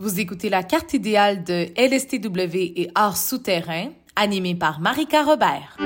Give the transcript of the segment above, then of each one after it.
Vous écoutez la carte idéale de LSTW et Art souterrain, animée par Marika Robert.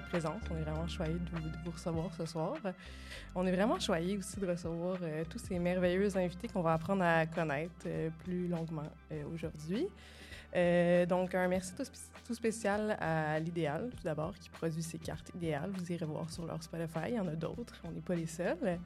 Présence. On est vraiment choyés de vous, recevoir ce soir. On est vraiment choyés aussi de recevoir euh, tous ces merveilleux invités qu'on va apprendre à connaître euh, plus longuement euh, aujourd'hui. Donc, un merci tout, tout spécial à l'Idéal, tout d'abord, qui produit ces cartes idéales. Vous irez voir sur leur Spotify. Il y en a d'autres. On n'est pas les seuls.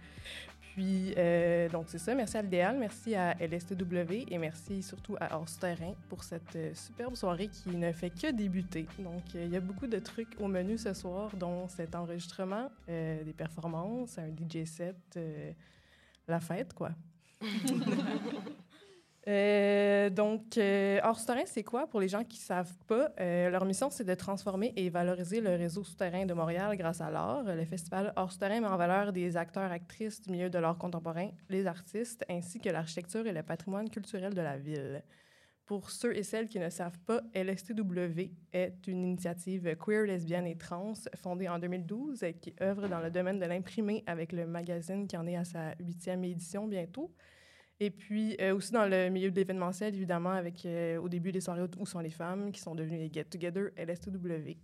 Puis, euh, donc, c'est ça. Merci à l'Idéal, merci à LSTW et merci surtout à Hors Terrain pour cette euh, superbe soirée qui ne fait que débuter. Donc, euh, il y a beaucoup de trucs au menu ce soir, dont cet enregistrement, des performances, un DJ set, la fête, quoi. Euh, donc, euh, Hors Souterrain, c'est quoi pour les gens qui ne savent pas? Euh, leur mission, c'est de transformer et valoriser le réseau souterrain de Montréal grâce à l'art. Le festival Hors Souterrain met en valeur des acteurs, actrices du milieu de l'art contemporain, les artistes, ainsi que l'architecture et le patrimoine culturel de la ville. Pour ceux et celles qui ne savent pas, LSTW est une initiative queer, lesbienne et trans fondée en 2012 et qui œuvre dans le domaine de l'imprimé avec le magazine qui en est à sa huitième édition bientôt. Et puis euh, aussi dans le milieu de l'événementiel, évidemment, avec euh, au début les soirées Où sont les femmes, qui sont devenues les Get Together LSTW.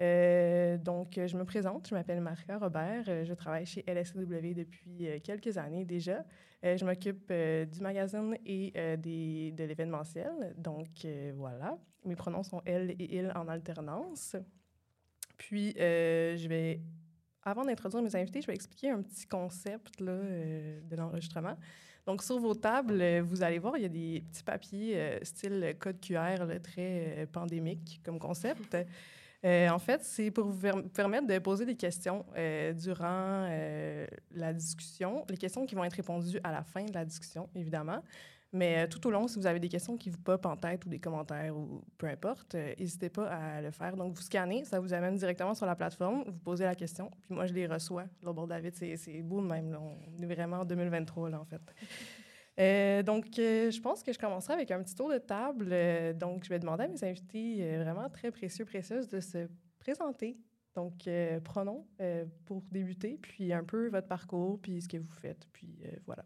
Euh, donc, je me présente, je m'appelle Marika Robert, je travaille chez LSTW depuis quelques années déjà. Je m'occupe du magazine et des, de l'événementiel. Donc, voilà. Mes pronoms sont elle et il en alternance. Puis, je vais, avant d'introduire mes invités, je vais expliquer un petit concept là, euh, de l'enregistrement. Donc, sur vos tables, euh, vous allez voir, il y a des petits papiers euh, style code QR, très pandémique comme concept. En fait, c'est pour vous per- permettre de poser des questions durant la discussion. Les questions qui vont être répondues à la fin de la discussion, évidemment. Mais euh, tout au long, si vous avez des questions qui vous popent en tête ou des commentaires ou peu importe, euh, n'hésitez pas à le faire. Donc, vous scannez, ça vous amène directement sur la plateforme, vous posez la question, puis moi, je les reçois. Là, David, c'est beau de même. là. On est vraiment en 2023, là, en fait. Euh, donc, euh, je pense que je commencerai avec un petit tour de table. Donc, je vais demander à mes invités vraiment très précieux, précieuses de se présenter. Donc, euh, pour débuter, puis un peu votre parcours, puis ce que vous faites, puis voilà.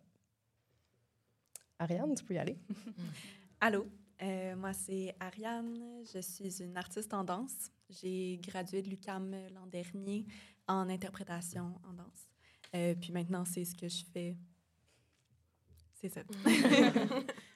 Ariane, tu peux y aller. Allô, euh, moi c'est Ariane, je suis une artiste en danse. J'ai gradué de l'UCAM l'an dernier en interprétation en danse. Euh, puis maintenant, c'est ce que je fais. C'est ça.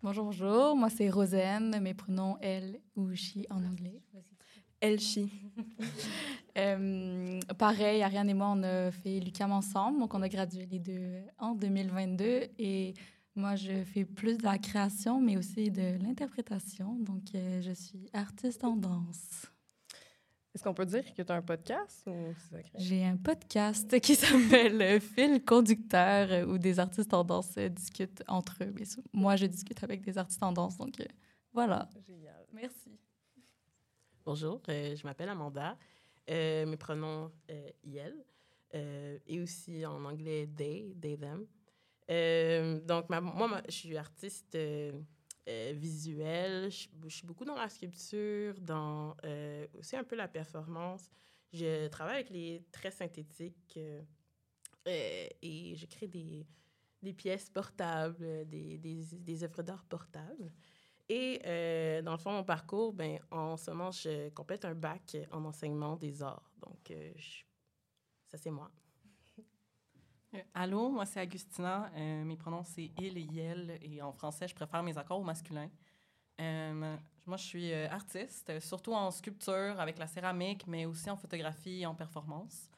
Bonjour, bonjour. Moi, c'est Rosen. Mes pronoms elle ou she en anglais. Vas-y. Elchi. Euh, pareil, Ariane et moi, on a fait l'UQAM ensemble. Donc, on a gradué les deux en 2022. Et moi, je fais plus de la création, mais aussi de l'interprétation. Donc, euh, je suis artiste en danse. Est-ce qu'on peut dire que tu as un podcast ou? J'ai un podcast qui s'appelle Fil conducteur où des artistes en danse discutent entre eux. Mais moi, je discute avec des artistes en danse. Donc, euh, voilà. Génial. Merci. Bonjour, euh, je m'appelle Amanda. Euh, mes pronoms euh, euh, et aussi en anglais they, they, them. Donc, moi, je suis artiste visuelle. Je, suis beaucoup dans la sculpture, dans aussi un peu la performance. Je travaille avec les traits synthétiques et je crée des, pièces portables, des œuvres d'art portables. Et euh, dans le fond, mon parcours, ben, en ce moment, je complète un bac en enseignement des arts. Donc, euh, ça, c'est moi. Euh, allô, moi c'est Agustina. Mes pronoms c'est il et yel et en français je préfère mes accords au masculin. Moi je suis artiste, surtout en sculpture avec la céramique, mais aussi en photographie et en performance.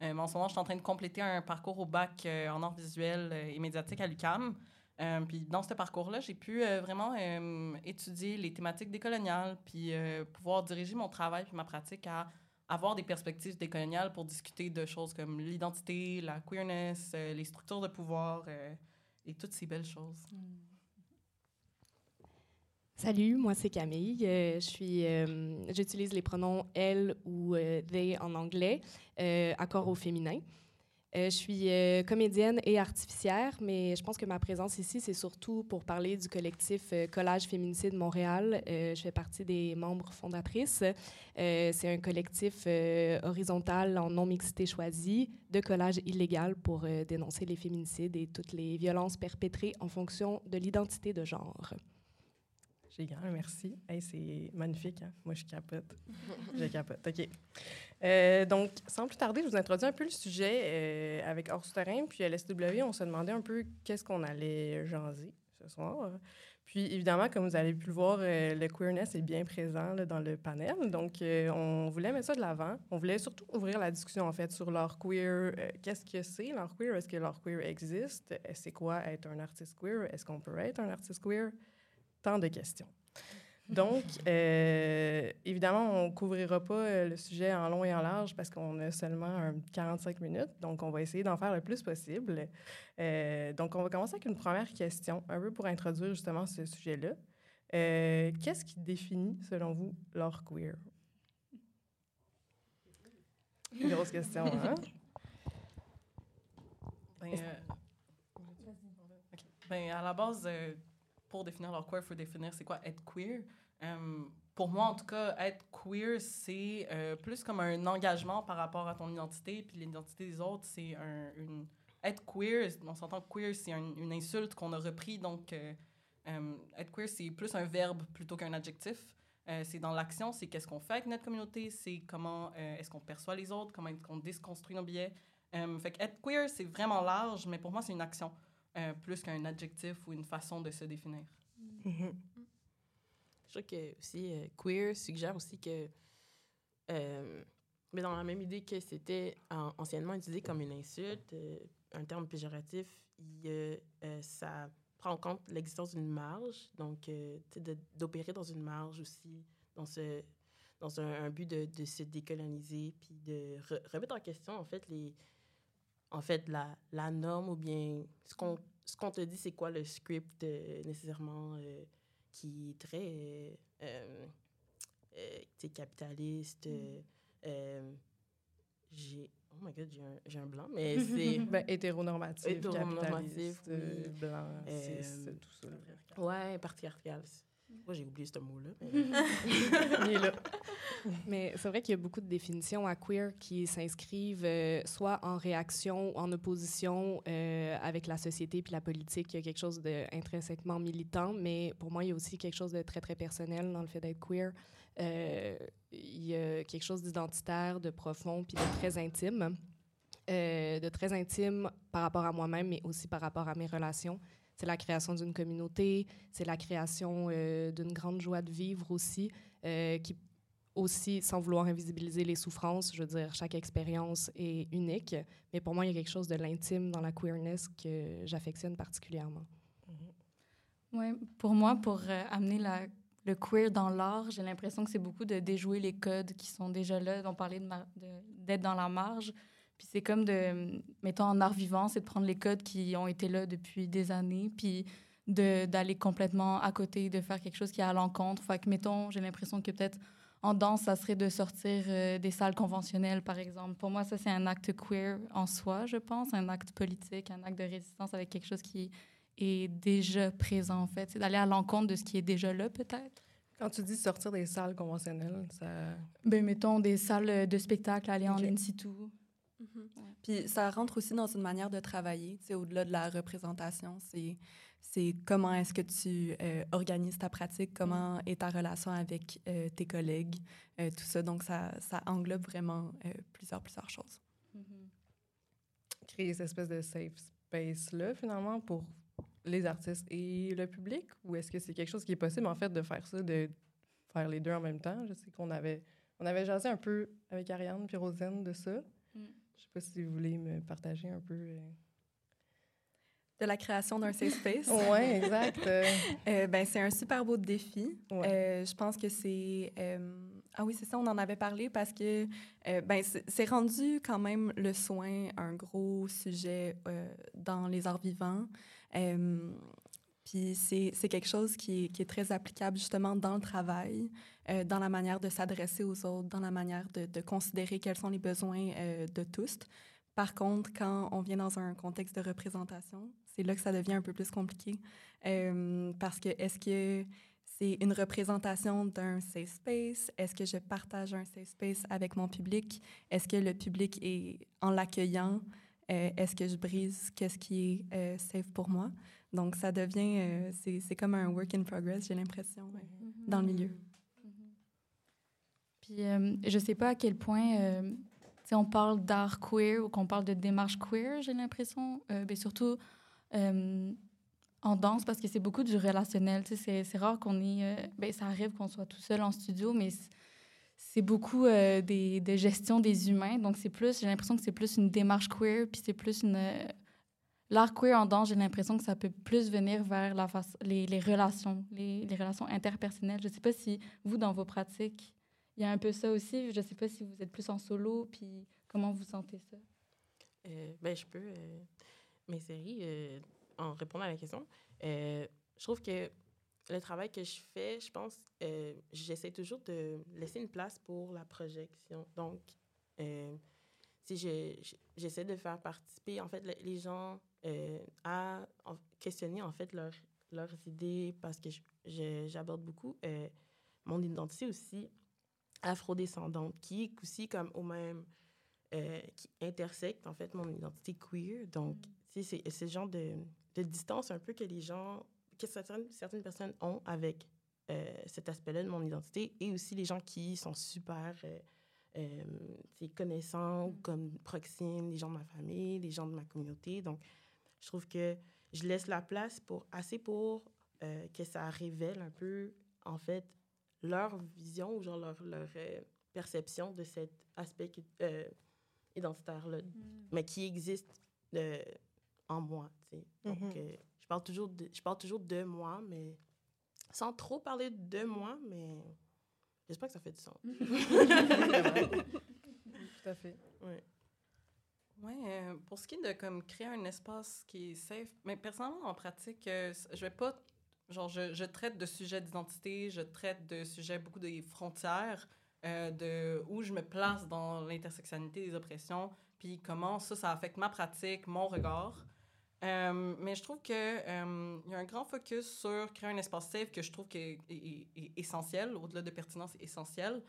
En ce moment je suis en train de compléter un parcours au bac en arts visuels et médiatiques à l'UCAM. Euh, puis dans ce parcours-là, j'ai pu euh, vraiment euh, étudier les thématiques décoloniales, puis pouvoir diriger mon travail puis ma pratique à avoir des perspectives décoloniales pour discuter de choses comme l'identité, la queerness, les structures de pouvoir et toutes ces belles choses. Salut, moi c'est Camille. Je j'utilise les pronoms elle ou they en anglais, accord au féminin. Je suis comédienne et artificière, mais je pense que ma présence ici, c'est surtout pour parler du collectif Collage Féminicide Montréal. je fais partie des membres fondatrices. c'est un collectif horizontal en non-mixité choisie de collage illégal pour dénoncer les féminicides et toutes les violences perpétrées en fonction de l'identité de genre grand, merci. c'est magnifique. Hein? Moi, je capote. je capote. OK. Euh, donc, sans plus tarder, je vous introduis un peu le sujet euh, avec Hors Souterrain. Puis à l'SW, on se demandait un peu qu'est-ce qu'on allait jaser ce soir. Puis évidemment, comme vous avez pu le voir, euh, le queerness est bien présent dans le panel. Donc, on voulait mettre ça de l'avant. On voulait surtout ouvrir la discussion, en fait, sur l'art queer. Qu'est-ce que c'est, l'art queer? Est-ce que l'art queer existe? C'est quoi être un artiste queer? Est-ce qu'on peut être un artiste queer? Tant de questions. Donc, euh, évidemment, on ne couvrira pas euh, le sujet en long et en large parce qu'on a seulement 45 minutes. Donc, on va essayer d'en faire le plus possible. Euh, donc, on va commencer avec une première question, un peu pour introduire justement ce sujet-là. Qu'est-ce qui définit, selon vous, l'art queer? Une grosse question, hein? Ben, ben, à la base, pour définir leur queer, il faut définir c'est quoi être queer. Euh, pour moi, en tout cas, être queer, c'est euh, plus comme un engagement par rapport à ton identité, puis l'identité des autres, c'est un, une... Être queer, on s'entend que queer, c'est une insulte qu'on a repris, donc euh, être queer, c'est plus un verbe plutôt qu'un adjectif. c'est dans l'action, c'est qu'est-ce qu'on fait avec notre communauté, c'est comment est-ce qu'on perçoit les autres, comment est-ce qu'on déconstruit nos billets. fait être queer, c'est vraiment large, mais pour moi, c'est une action. Euh, plus qu'un adjectif ou une façon de se définir. Mm-hmm. Je trouve que aussi euh, queer suggère aussi que, euh, mais dans la même idée que c'était anciennement utilisé comme une insulte, un terme péjoratif, il, ça prend en compte l'existence d'une marge, donc d'opérer dans une marge aussi, dans ce dans un, but de, de, se décoloniser, puis de remettre en question, en fait, les, en fait, la, la norme ou bien ce qu'on ce qu'on te dit, c'est quoi le script euh, nécessairement euh, qui est très euh, capitaliste. Mm. j'ai oh my god, j'ai un, un, blanc, mais c'est ben, hétéronormatif, hétéronormatif, capitaliste, blanc, tout ça. Ouais, patriarcal. Moi, j'ai oublié ce mot-là. Mais, là. mais c'est vrai qu'il y a beaucoup de définitions à queer qui s'inscrivent euh, soit en réaction ou en opposition euh, avec la société puis la politique. Il y a quelque chose d'intrinsèquement militant, mais pour moi, il y a aussi quelque chose de très, très personnel dans le fait d'être queer. Euh, il y a quelque chose d'identitaire, de profond puis de très intime. de très intime par rapport à moi-même, mais aussi par rapport à mes relations c'est la création d'une communauté, c'est la création euh, d'une grande joie de vivre aussi, euh, qui aussi, sans vouloir invisibiliser les souffrances, je veux dire, chaque expérience est unique, mais pour moi, il y a quelque chose de l'intime dans la queerness que j'affectionne particulièrement. Mm-hmm. Oui, pour moi, pour euh, amener le queer dans l'art, j'ai l'impression que c'est beaucoup de déjouer les codes qui sont déjà là, dont parler d'être dans la marge, puis c'est comme de, mettons, en art vivant, c'est de prendre les codes qui ont été là depuis des années, puis d'aller complètement à côté, de faire quelque chose qui est à l'encontre. Fait que, mettons, j'ai l'impression que peut-être en danse, ça serait de sortir euh, des salles conventionnelles, par exemple. Pour moi, ça, c'est un acte queer en soi, je pense, un acte politique, un acte de résistance avec quelque chose qui est déjà présent, en fait. C'est d'aller à l'encontre de ce qui est déjà là, peut-être. Quand tu dis sortir des salles conventionnelles, ça... Ben, mettons, des salles de spectacle, aller en in situ. Mhm. Puis ça rentre aussi dans une manière de travailler, au-delà de la représentation, c'est c'est comment est-ce que tu euh, organises ta pratique, comment mm. est ta relation avec euh, tes collègues, euh, tout ça. Donc, ça, ça englobe vraiment plusieurs, plusieurs choses. Mm-hmm. Créer cette espèce de safe space-là, finalement, pour les artistes et le public? Ou est-ce que c'est quelque chose qui est possible, en fait, de faire ça, de faire les deux en même temps? Je sais qu'on avait, on avait jasé un peu avec Ariane puis Rosane de ça. Je sais pas si vous voulez me partager un peu. Euh, de la création d'un safe space. oui, exact. euh, ben, c'est un super beau défi. Euh, je pense que c'est... Ah oui, c'est ça, on en avait parlé parce que ben, c'est rendu quand même le soin un gros sujet dans les arts vivants. Puis c'est quelque chose qui est, qui est, très applicable justement dans le travail, euh, dans la manière de s'adresser aux autres, dans la manière de, de, considérer quels sont les besoins euh, de tous. Par contre, quand on vient dans un contexte de représentation, c'est là que ça devient un peu plus compliqué. Euh, parce que est-ce que c'est une représentation d'un safe space? Est-ce que je partage un safe space avec mon public? Est-ce que le public est en l'accueillant? Est-ce que je brise qu'est-ce qui est safe pour moi? Donc, ça devient, euh, c'est comme un work in progress, j'ai l'impression, mm-hmm. dans le milieu. Mm-hmm. Puis, je ne sais pas à quel point, si on parle d'art queer ou qu'on parle de démarche queer, j'ai l'impression, mais surtout en danse, parce que c'est beaucoup du relationnel. C'est rare qu'on ait, ben, ça arrive qu'on soit tout seul en studio, mais c'est beaucoup euh, des, de gestion des humains. Donc, c'est plus, j'ai l'impression que c'est plus une démarche queer, puis c'est plus une. Euh, l'art queer en danse, j'ai l'impression que ça peut plus venir vers les, relations, les, relations interpersonnelles. Je ne sais pas si vous, dans vos pratiques, il y a un peu ça aussi. Je ne sais pas si vous êtes plus en solo, puis comment vous sentez ça? Euh, ben, je peux m'insérer en répondant à la question. je trouve que le travail que je fais, je pense, euh, j'essaie toujours de laisser une place pour la projection. Donc, euh, si j'essaie de faire participer, en fait, les gens euh, à questionner, en fait, leur, leurs idées, parce que j'aborde beaucoup mon identité aussi afrodescendante, qui est aussi comme au même... qui intersecte, en fait, mon identité queer. Donc, mm. c'est ce genre de, de distance un peu que les gens que certaines, certaines personnes ont avec euh, cet aspect-là de mon identité et aussi les gens qui sont super euh, euh, connaissants mm. comme proximes, les gens de ma famille, les gens de ma communauté. Donc, je trouve que je laisse la place pour assez pour euh, que ça révèle un peu, en fait, leur vision ou genre leur, leur perception de cet aspect identitaire-là, mm. mais qui existe en moi, tu sais. Donc, mm-hmm parle toujours de, je parle toujours de moi, mais sans trop parler de moi, mais j'espère que ça fait du sens. Tout à fait. Ouais. Ouais, euh, pour ce qui est de comme créer un espace qui est safe, mais personnellement en pratique, euh, je vais pas genre je, je traite de sujets d'identité, je traite de sujets beaucoup des frontières, euh, de où je me place dans l'intersectionnalité des oppressions, puis comment ça ça affecte ma pratique, mon regard. Euh, mais je trouve qu'il euh, y a un grand focus sur créer un espace safe que je trouve est, est, essentiel, au-delà de pertinence, essentiel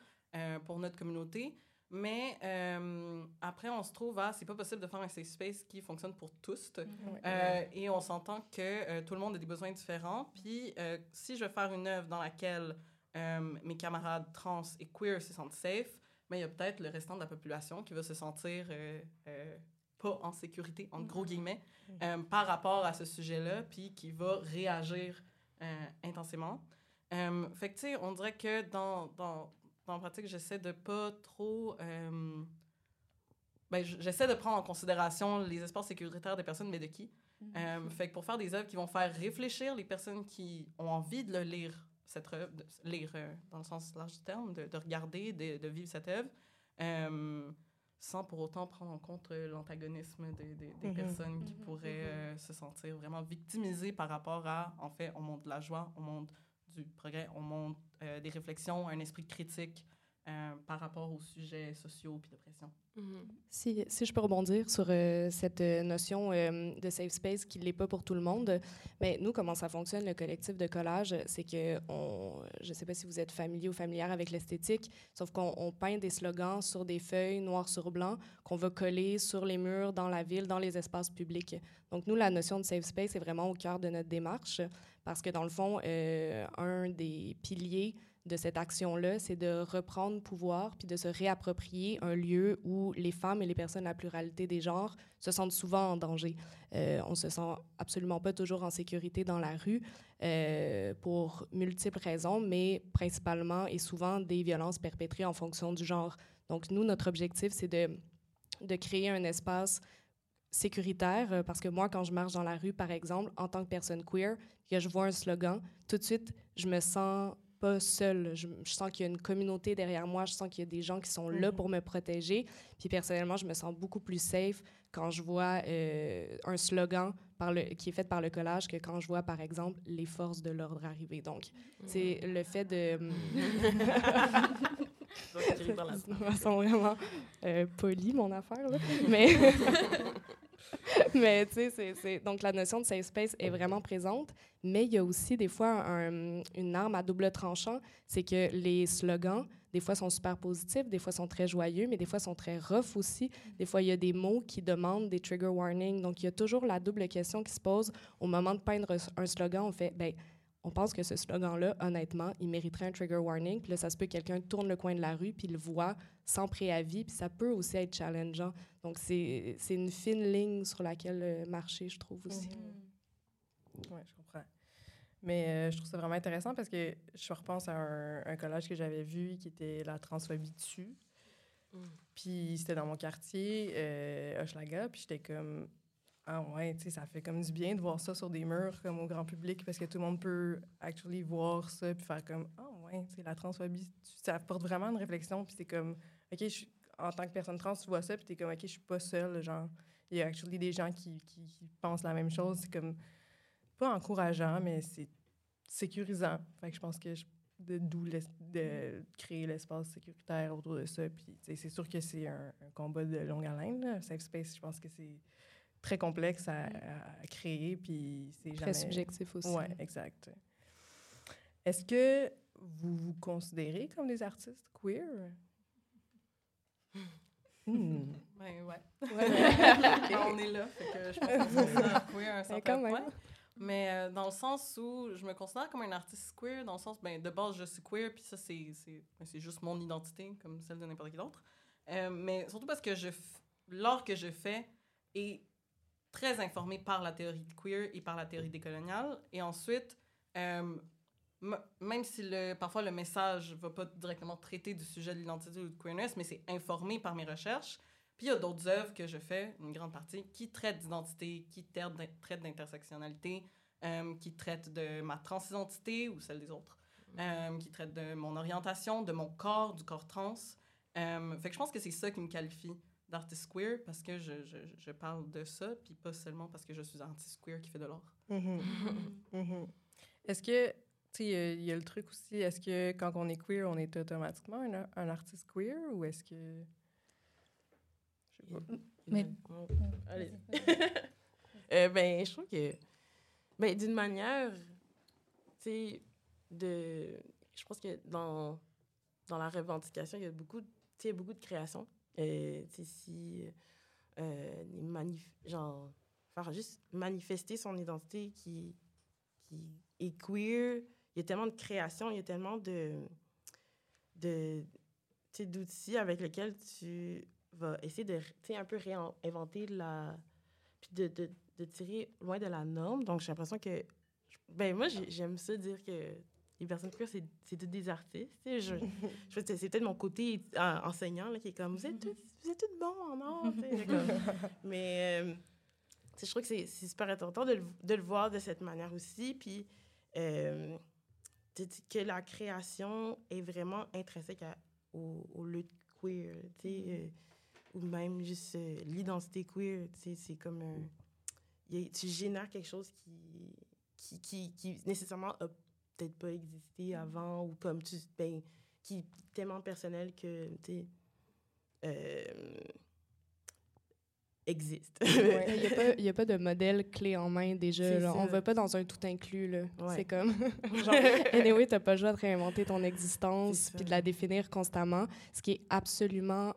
pour notre communauté. Mais euh, après, on se trouve à, c'est pas possible de faire un safe space qui fonctionne pour tous. Mm-hmm. et on s'entend que tout le monde a des besoins différents. Puis si je veux faire une œuvre dans laquelle mes camarades trans et queer se sentent safe, mais il y a peut-être le restant de la population qui va se sentir pas en sécurité, en gros mm-hmm. guillemets, euh, par rapport à ce sujet-là, puis qui va réagir euh, intensément. Euh, fait que, tu sais, on dirait que dans, dans, dans la pratique, j'essaie de pas trop... ben, j'essaie de prendre en considération les espaces sécuritaires des personnes, mais de qui? Mm-hmm. fait que pour faire des œuvres qui vont faire réfléchir les personnes qui ont envie de le lire, cette œuvre, de lire dans le sens large du terme, de, de regarder, de, de, vivre cette œuvre, sans pour autant prendre en compte euh, l'antagonisme des, mhm. personnes qui mhm. pourraient euh, se sentir vraiment victimisées par rapport à, en fait, on montre de la joie, on montre du progrès, on montre euh, des réflexions, un esprit critique par rapport aux sujets sociaux et de pression. Mhm. si, si, je peux rebondir sur euh, cette euh, notion euh, de safe space qui ne l'est pas pour tout le monde, mais nous, comment ça fonctionne, le collectif de collage, c'est que, on, je ne sais pas si vous êtes familier ou familière avec l'esthétique, sauf qu'on peint des slogans sur des feuilles noir sur blanc qu'on va coller sur les murs, dans la ville, dans les espaces publics. Donc, nous, la notion de safe space est vraiment au cœur de notre démarche parce que, dans le fond, un des piliers de cette action-là, c'est de reprendre pouvoir puis de se réapproprier un lieu où les femmes et les personnes à pluralité des genres se sentent souvent en danger. Euh, on se sent absolument pas toujours en sécurité dans la rue euh, pour multiples raisons, mais principalement et souvent des violences perpétrées en fonction du genre. Donc nous, notre objectif, c'est de créer un espace sécuritaire, euh, parce que moi, quand je marche dans la rue, par exemple, en tant que personne queer, que je vois un slogan, tout de suite, je me sens pas seule. Je, je sens qu'il y a une communauté derrière moi. Je sens qu'il y a des gens qui sont là Mhm. pour me protéger. Puis personnellement, je me sens beaucoup plus safe quand je vois euh, un slogan par le, qui est fait par le collage que quand je vois, par exemple, les forces de l'ordre arriver. Donc, c'est le fait de... La de façon vraiment euh, polie, mon affaire, là. Mais, mais tu sais, c'est- donc la notion de safe space est vraiment présente, mais il y a aussi des fois un- une arme à double tranchant, c'est que les slogans, des fois, sont super positifs, des fois, sont très joyeux, mais des fois, sont très rough aussi. Des fois, il y a des mots qui demandent des trigger warnings. Donc, il y a toujours la double question qui se pose au moment de peindre un slogan. On fait, ben on pense que ce slogan-là, honnêtement, il mériterait un trigger warning. Puis là, ça se peut que quelqu'un tourne le coin de la rue puis le voit sans préavis. Puis ça peut aussi être challengeant. Donc, c'est c'est une fine ligne sur laquelle euh, marcher, je trouve aussi. Oui, je comprends. Mais euh, je trouve ça vraiment intéressant parce que je repense à un, un collage que j'avais vu qui était la transphobie dessus. Mm. Puis c'était dans mon quartier, euh, Hochelaga, puis j'étais comme ah ouais, tu sais, ça fait comme du bien de voir ça sur des murs comme au grand public parce que tout le monde peut actually voir ça puis faire comme ah ouais, tu sais, la transphobie, ça apporte vraiment une réflexion puis c'est comme OK, je en tant que personne trans, tu vois ça puis t'es comme OK, je suis pas seule, genre il y a actually des gens qui, qui, pensent la même chose, c'est comme pas encourageant, mais c'est sécurisant. Fait que je pense que je- de d'où de créer l'espace sécuritaire autour de ça. Puis c'est sûr que c'est un, combat de longue haleine. Safe space, je pense que c'est très complexe à, créer. Puis c'est Très jamais... subjectif aussi. Oui, exact. Est-ce que vous vous considérez comme des artistes queer? Hmm. Ben ouais. On est là, fait que je pense ça queer à un certain même. point. Mais euh, dans le sens où je me considère comme un artiste queer, dans le sens, ben, de base, je suis queer, puis ça, c'est, c'est, ben, c'est juste mon identité, comme celle de n'importe qui d'autre. Euh, mais surtout parce que je f- l'art que je fais est très informé par la théorie de queer et par la théorie décoloniale. Et ensuite, euh, même si le, parfois le message ne va pas directement traiter du sujet de l'identité ou de queerness, mais c'est informé par mes recherches. Puis il y a d'autres œuvres que je fais, une grande partie, qui traitent d'identité, qui traitent d'in- traitent d'intersectionnalité, euh, qui traitent de ma transidentité ou celle des autres, euh, qui traitent de mon orientation, de mon corps, du corps trans. Fait que je pense que c'est ça qui me qualifie d'artiste queer, parce que je, je, je parle de ça, puis pas seulement parce que je suis un artiste queer qui fait de l'art. Mhm. Mhm. Est-ce que, tu sais, il y a- il y, a le truc aussi, est-ce que quand on est queer, on est automatiquement un, un artiste queer ou est-ce que. Je sais pas. Mais- Allez. Euh, ben, je trouve que, ben, d'une manière, tu sais, de, je pense que dans, dans la revendication, il y a beaucoup, de- tu sais, il y a beaucoup de création. Euh, si, euh, manif genre, faire juste manifester son identité qui, qui est queer, il y a tellement de création, il y a tellement de, d'outils avec lesquels tu vas essayer de, un peu réinventer la, puis de, de, de tirer loin de la norme. Donc, j'ai l'impression que, ben moi, j'ai- j'aime ça dire que les personnes queer, c'est c'est toutes des artistes. Je, je c'est peut-être mon côté euh, enseignant là, qui est comme, vous êtes tous, vous êtes toutes bons en art. Mais euh, je trouve que c'est c'est super important de le, de le voir de cette manière aussi. Puis euh, que la création est vraiment intrinsèque à- au, au lutte queer. sais, euh, ou même juste l'identité queer, c'est comme un... a- tu génères quelque chose qui, qui, qui, qui nécessairement a peut-être pas existé avant, ou comme tu... Ben, qui est tellement personnel que, tu euh, existe. Il n'y a, pas- de modèle clé en main déjà. Là. On ça. va pas dans un tout inclus. Ouais. C'est comme. genre, anyway, tu n'as pas le choix de réinventer ton existence puis de la définir constamment, ce qui est absolument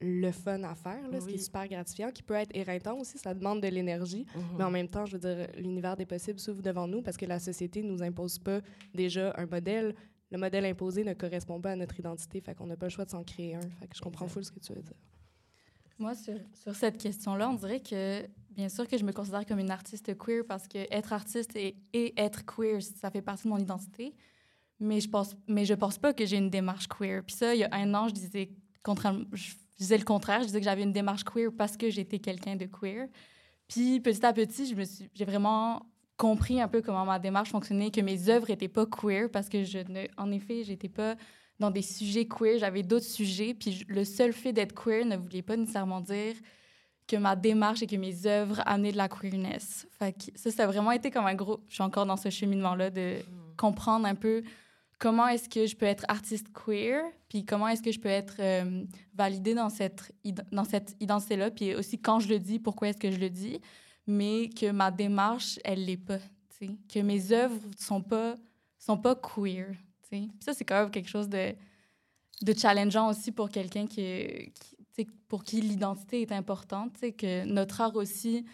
le fun à faire, là, ce qui est super gratifiant, qui peut être éreintant aussi, ça demande de l'énergie, Mhm. mais en même temps, je veux dire, l'univers des possibles s'ouvre devant nous parce que la société nous impose pas déjà un modèle. Le modèle imposé ne correspond pas à notre identité, fait qu'on n'a pas le choix de s'en créer un. Fait que je comprends full ce que tu veux dire. Moi, sur, sur cette question-là, on dirait que, bien sûr que je me considère comme une artiste queer parce que être artiste et, et être queer, ça fait partie de mon identité. Mais je pense, mais je pense pas que j'ai une démarche queer. Puis ça, il y a un an, je disais, contrairement- je disais le contraire. Je disais que j'avais une démarche queer parce que j'étais quelqu'un de queer. Puis petit à petit, je me suis, j'ai vraiment compris un peu comment ma démarche fonctionnait, que mes œuvres n'étaient pas queer parce que je ne, en effet, j'étais pas dans des sujets queer, j'avais d'autres sujets, puis le seul fait d'être queer ne voulait pas nécessairement dire que ma démarche et que mes œuvres amenaient de la queerness. Fait que ça, ça a vraiment été comme un gros... Je suis encore dans ce cheminement-là de comprendre un peu comment est-ce que je peux être artiste queer, puis comment est-ce que je peux être euh, validée dans cette, dans cette identité-là, puis aussi quand je le dis, pourquoi est-ce que je le dis, mais que ma démarche, elle l'est pas, que mes œuvres sont pas, sont pas queer. sais. Ça, c'est quand même quelque chose de, de challengeant aussi pour quelqu'un qui, qui pour qui l'identité est importante, que notre art aussi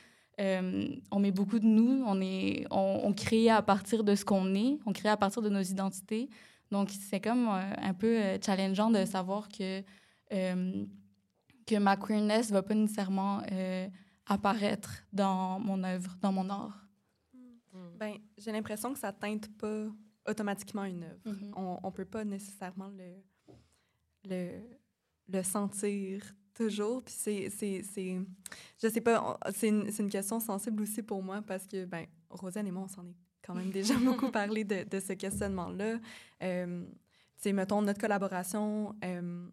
euh, on met beaucoup de nous, on, est, on, crée à partir de ce qu'on est, on crée à partir de nos identités. Donc, c'est comme euh, un peu euh, challengeant de savoir que, que ma queerness ne va pas nécessairement apparaître dans mon œuvre, dans mon art. Hmm. Ben, j'ai l'impression que ça teinte pas automatiquement une œuvre. Mm-hmm. On ne peut pas nécessairement le, le, le sentir Toujours. Puis c'est, c'est, c'est, je sais pas, c'est une, c'est une question sensible aussi pour moi parce que, ben, Rosane et moi, on s'en est quand même déjà beaucoup parlé de, de ce questionnement-là. Euh, tu sais, mettons, notre collaboration euh,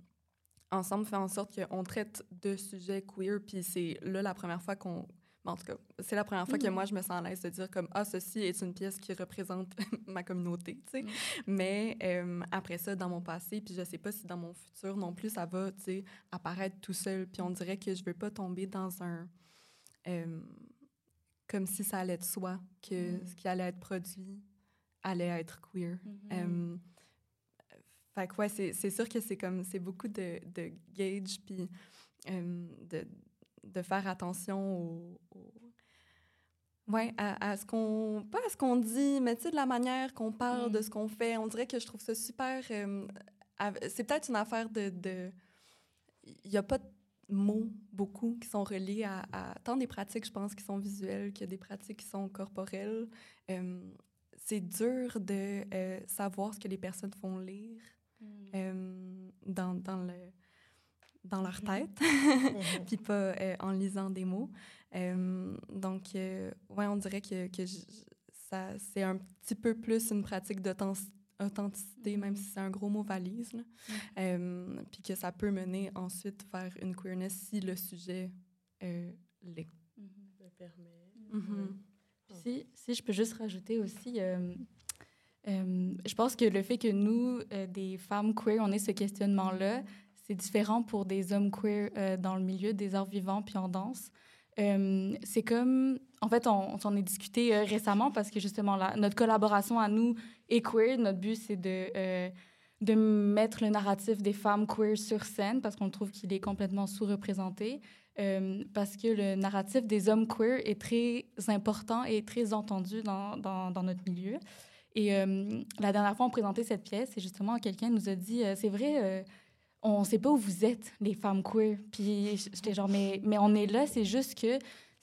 ensemble fait en sorte qu'on traite de sujets queer, puis c'est là la première fois qu'on en tout cas, c'est la première fois que mm. moi, je me sens à l'aise de dire comme « Ah, ceci est une pièce qui représente ma communauté », tu sais. Mm. Mais euh, après ça, dans mon passé, puis je sais pas si dans mon futur non plus, ça va, tu sais, apparaître tout seul. Puis on dirait que je veux pas tomber dans un... Euh, comme si ça allait de soi, que mm. ce qui allait être produit allait être queer. Mm-hmm. Euh, fait que ouais, c'est sûr que c'est comme... C'est beaucoup de, de gauge, puis de de faire attention au, Ouais, à, ce qu'on. Pas à ce qu'on dit, mais tu sais, de la manière qu'on parle de ce mm. qu'on fait. On dirait que je trouve ça super. Euh, c'est peut-être une affaire de. Il n'y a pas de mots, beaucoup, qui sont reliés à, tant des pratiques, je pense, qui sont visuelles que des pratiques qui sont corporelles. Euh, c'est dur de euh, savoir ce que les personnes font lire mm. dans, dans le dans leur tête, mhm. puis pas euh, en lisant des mots. Euh, donc, euh, ouais, on dirait que, que ça, c'est un petit peu plus une pratique d'authenticité, même si c'est un gros mot valise, mhm. puis que ça peut mener ensuite vers une queerness si le sujet l'est. Mhm. Le permet. Si, si je peux juste rajouter aussi... je pense que le fait que nous, des femmes queer, on ait ce questionnement-là, c'est différent pour des hommes queer euh, dans le milieu des arts vivants puis en danse. Euh, c'est comme, en fait, on, s'en est discuté euh, récemment parce que justement, là, notre collaboration à nous est queer. Notre but, c'est de, de mettre le narratif des femmes queer sur scène parce qu'on trouve qu'il est complètement sous-représenté. parce que le narratif des hommes queer est très important et très entendu dans, dans, dans notre milieu. Et la dernière fois, on présentait cette pièce et justement, quelqu'un nous a dit, c'est vrai, on sait pas où vous êtes, les femmes queer. Puis j'étais genre, mais, mais on est là, c'est juste que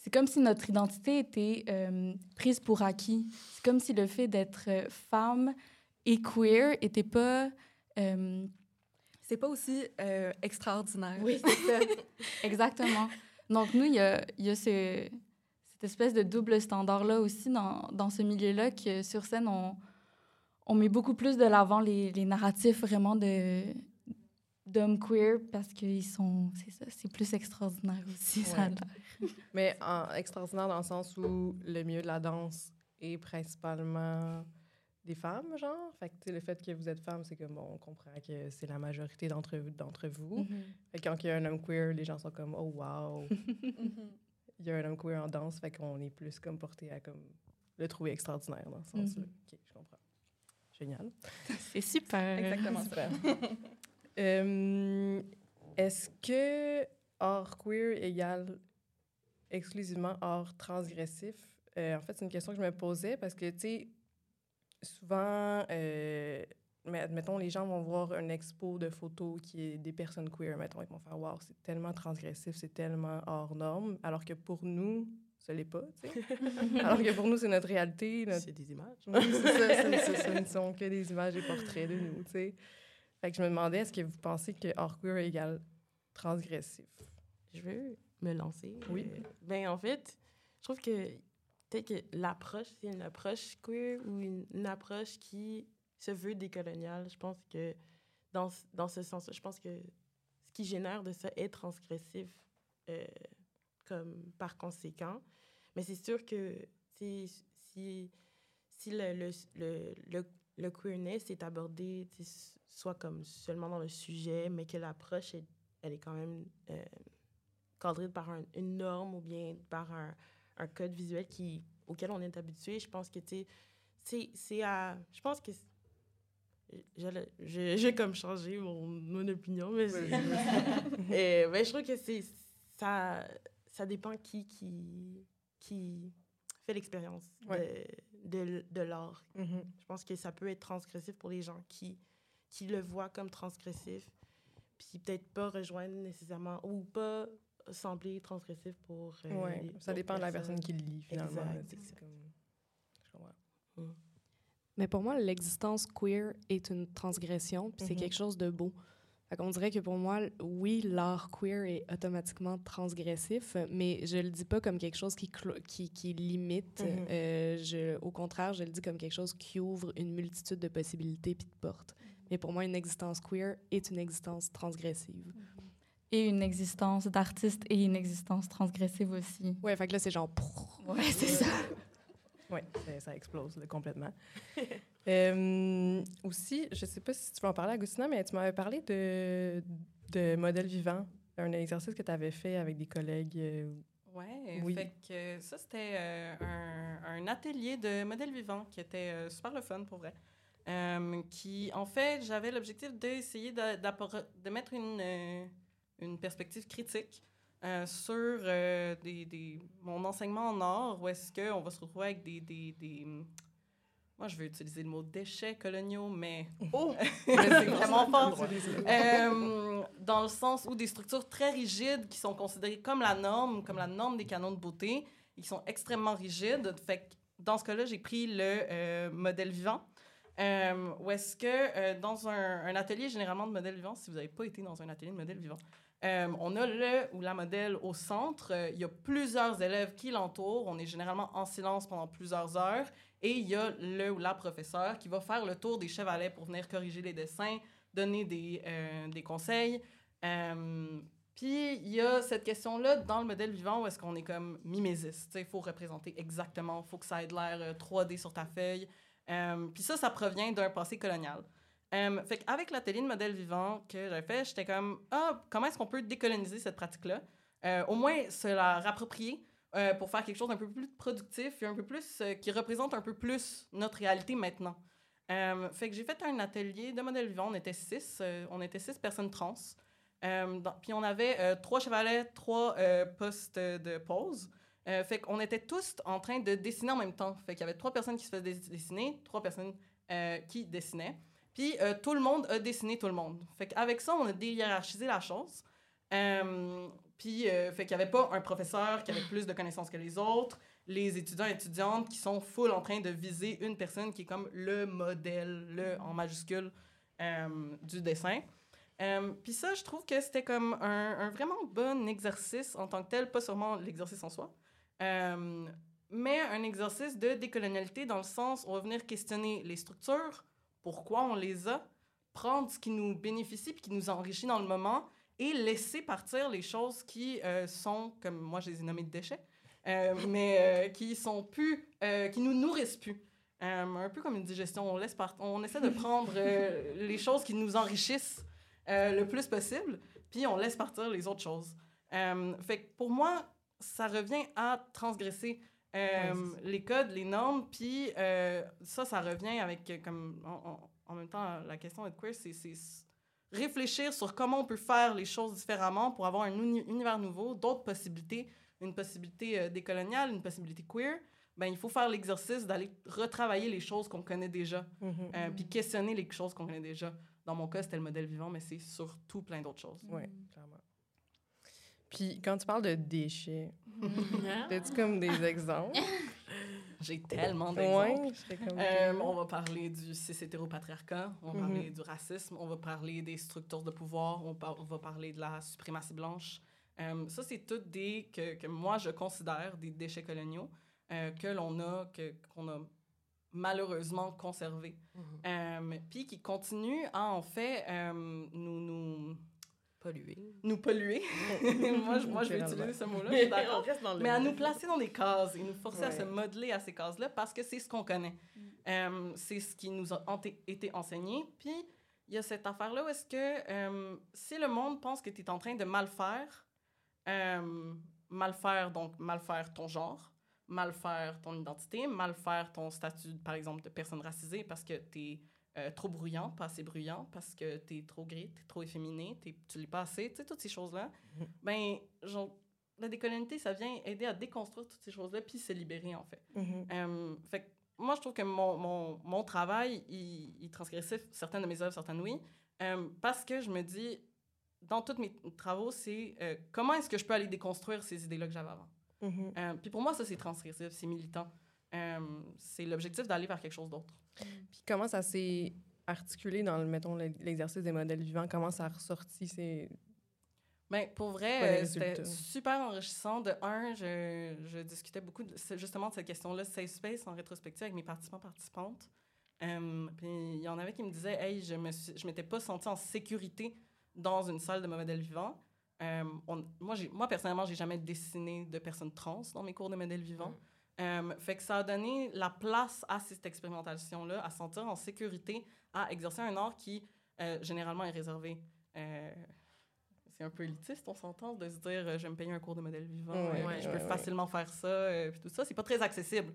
c'est comme si notre identité était euh, prise pour acquis. C'est comme si le fait d'être euh, femme et queer était pas. Euh, c'est pas aussi extraordinaire. Oui, c'est ça. Exactement. Donc, nous, il y a, y a ce, cette espèce de double standard-là aussi dans, dans ce milieu-là, que sur scène, on, on met beaucoup plus de l'avant les, les narratifs vraiment de d'hommes queer parce qu'ils sont. C'est ça, c'est plus extraordinaire aussi, ça a Mais en, extraordinaire dans le sens où le milieu de la danse est principalement des femmes, genre. Fait que, le fait que vous êtes femme, c'est que, bon, on comprend que c'est la majorité d'entre, d'entre vous. Mm-hmm. Fait que quand il y a un homme queer, les gens sont comme, oh, wow. Mm-hmm. Il y a un homme queer en danse, fait qu'on est plus comme porté à comme le trouver extraordinaire dans ce sens-là. Mm-hmm. OK, je comprends. Génial. C'est super. Exactement super. Euh, est-ce que art queer égale exclusivement art transgressif? Euh, en fait, c'est une question que je me posais parce que, tu sais, souvent, euh, mais admettons, les gens vont voir un expo de photos qui est des personnes queer, mettons, ils vont faire Waouh, c'est tellement transgressif, c'est tellement hors norme, alors que pour nous, ce n'est pas, tu sais. alors que pour nous, c'est notre réalité. C'est des images. c'est ça, ce ne sont que des images et portraits de nous, tu sais. Fait que je me demandais, est-ce que vous pensez que hors queer égale transgressif? Je veux me lancer. Oui. Euh, ben, en fait, je trouve que peut-être que l'approche, c'est une approche queer ou une, une approche qui se veut décoloniale. Je pense que dans, ce- dans ce sens je pense que ce qui génère de ça est transgressif euh, comme par conséquent. Mais c'est sûr que si, si le, le, le, le, queerness est abordé soit comme seulement dans le sujet, mais que l'approche, est- elle est quand même euh, cadrée par un- une norme ou bien par un, un code visuel qui, auquel on est habitué, je pense que tu sais, c'est à... Je pense que... J'ai comme changé mon, mon opinion, mais, c'est- Euh, mais je trouve que c'est ça, ça dépend qui, qui, qui fait l'expérience Ouais. de, de, de l'art. Mhm. Je pense que ça peut être transgressif pour les gens qui, qui le voient comme transgressif, puis peut-être pas rejoindre nécessairement ou pas sembler transgressif pour. euh, Ouais, les ça dépend de la personne qui le lit, finalement. Exact, comme- je comprends. Mais pour moi, l'existence queer est une transgression, puis c'est Mhm. quelque chose de beau. Fait qu'on dirait que pour moi, oui, l'art queer est automatiquement transgressif, mais je le dis pas comme quelque chose qui, clo- qui, qui limite. Mhm. Euh, je, au contraire, je le dis comme quelque chose qui ouvre une multitude de possibilités puis de portes. Mais pour moi, une existence queer est une existence transgressive. Et une existence d'artiste et une existence transgressive aussi. Ouais, fait que là, c'est genre... Ouais, c'est ça. Oui, ça, explose là, complètement. Euh, aussi, je sais pas si tu veux en parler, Agustina, mais tu m'avais parlé de, de modèle vivant, un exercice que tu avais fait avec des collègues. euh, Ouais, Oui. fait que ça, c'était euh, un, un atelier de modèle vivant qui était euh, super le fun pour vrai. Euh, qui, en fait, j'avais l'objectif d'essayer de, mettre une, euh, une perspective critique euh, sur des, des- mon enseignement en art, où est-ce qu'on va se retrouver avec des, des, des- Moi, je vais utiliser le mot déchets coloniaux, mais... Oh! c'est vraiment fort. Dans le sens où des structures très rigides qui sont considérées comme la norme, comme la norme des canons de beauté, ils sont extrêmement rigides. Fait que dans ce cas-là, j'ai pris le modèle vivant. Euh, où est-ce que euh, dans un, atelier généralement de modèle vivant, si vous n'avez pas été dans un atelier de modèle vivant, euh, on a le ou la modèle au centre. Euh, il y a plusieurs élèves qui l'entourent. On est généralement en silence pendant plusieurs heures. Et il y a le ou la professeure qui va faire le tour des chevalets pour venir corriger les dessins, donner des, des conseils. Puis il y a cette question-là dans le modèle vivant où est-ce qu'on est comme mimésiste. Il faut représenter exactement, il faut que ça ait de l'air euh, 3D sur ta feuille. Euh, puis ça, ça provient d'un passé colonial. Euh, fait qu'avec l'atelier de modèle vivant que j'avais fait, j'étais comme, ah, comment est-ce qu'on peut décoloniser cette pratique-là? Euh, au moins se la rapproprier pour faire quelque chose d'un peu plus productif et un peu plus, qui représente un peu plus notre réalité maintenant. Fait que j'ai fait un atelier de modèle vivant. On était six, on était six personnes trans. Puis on avait trois chevalets, trois postes de pause. Euh, fait qu'on était tous en train de dessiner en même temps. Fait qu'il y avait trois personnes qui se faisaient dess- dessiner, trois personnes euh, qui dessinaient. Puis euh, tout le monde a dessiné tout le monde. Fait qu'avec ça, on a déhiérarchisé la chose. Euh, puis, fait qu'il n'y avait pas un professeur qui avait plus de connaissances que les autres. Les étudiants et étudiantes qui sont full en train de viser une personne qui est comme le modèle, le en majuscule, du dessin. Puis ça, je trouve que c'était comme un, un vraiment bon exercice en tant que tel, pas seulement l'exercice en soi, euh, mais un exercice de décolonialité dans le sens où on va venir questionner les structures, pourquoi on les a, prendre ce qui nous bénéficie puis qui nous enrichit dans le moment et laisser partir les choses qui euh, sont, comme moi je les ai nommées de déchets, euh, mais qui sont plus, qui nous nourrissent plus. Un peu comme une digestion, on, laisse part- on essaie de prendre les choses qui nous enrichissent le plus possible, puis on laisse partir les autres choses. Fait que pour moi, ça revient à transgresser euh, les codes, les normes, puis euh, ça, ça revient avec, euh, comme, en, même temps, la question de queer, c'est réfléchir sur comment on peut faire les choses différemment pour avoir un uni- univers nouveau, d'autres possibilités, une possibilité euh, décoloniale, une possibilité queer. Ben, il faut faire l'exercice d'aller retravailler les choses qu'on connaît déjà, Mhm. puis questionner les choses qu'on connaît déjà. Dans mon cas, c'était le modèle vivant, mais c'est surtout plein d'autres choses. Oui, clairement. Puis quand tu parles de déchets, as-tu comme des exemples? J'ai tellement d'exemples. Ouais, je serais comme... Euh, on va parler du cis-hétéropatriarcat, on va Mhm. parler du racisme, on va parler des structures de pouvoir, on, par- on va parler de la suprématie blanche. Euh, ça, c'est toutes des que, que moi, je considère des déchets coloniaux. euh, que l'on a, que, qu'on a malheureusement conservé. Euh, puis qui continue à, en fait, euh, nous, nous, Polluer. nous polluer. moi, je, moi, je vais utiliser ce mot-là, je suis d'accord. Mais à nous placer dans des cases et nous forcer à se modeler à ces cases-là parce que c'est ce qu'on connaît. Euh, c'est ce qui nous a été enseigné. Puis, il y a cette affaire-là où est-ce que euh, si le monde pense que tu es en train de mal faire, euh, mal faire, donc mal faire ton genre, mal faire ton identité, mal faire ton statut, par exemple, de personne racisée parce que tu es trop bruyant, pas assez bruyant, parce que tu es trop gris, tu es trop efféminé, t'es- tu l'es pas assez, tu sais, toutes ces choses-là. Ben, genre, la décolonialité, ça vient aider à déconstruire toutes ces choses-là puis se libérer, en fait. Mhm. Euh, fait que moi, je trouve que mon, mon, mon travail, il, il transgressait certaines de mes œuvres, certaines oui, euh, parce que je me dis, dans tous mes travaux, c'est euh, comment est-ce que je peux aller déconstruire ces idées-là que j'avais avant? Mhm. Euh, puis pour moi, ça, c'est transgressif, c'est militant. Euh, c'est l'objectif d'aller vers quelque chose d'autre. Puis comment ça s'est articulé dans, le, mettons, le- l'exercice des modèles vivants? Comment ça a ressorti? Ces... Ben, pour vrai, euh, c'était super enrichissant. De un, je, je discutais beaucoup de, justement de cette question-là, safe space, en rétrospective, avec mes participants, participantes. Euh, puis il y en avait qui me disaient, hey, je me suis- je m'étais pas sentie en sécurité dans une salle de modèles vivants. Euh, on- moi, moi, personnellement, j'ai jamais dessiné de personnes trans dans mes cours de modèles vivants. Euh, fait que ça a donné la place à cette expérimentation-là, à se sentir en sécurité, à exercer un art qui, euh, généralement, est réservé. Euh, c'est un peu élitiste, on s'entend, de se dire je vais me payer un cours de modèle vivant, Ouais, ouais, puis je peux ouais. facilement faire ça, puis tout ça. C'est pas très accessible,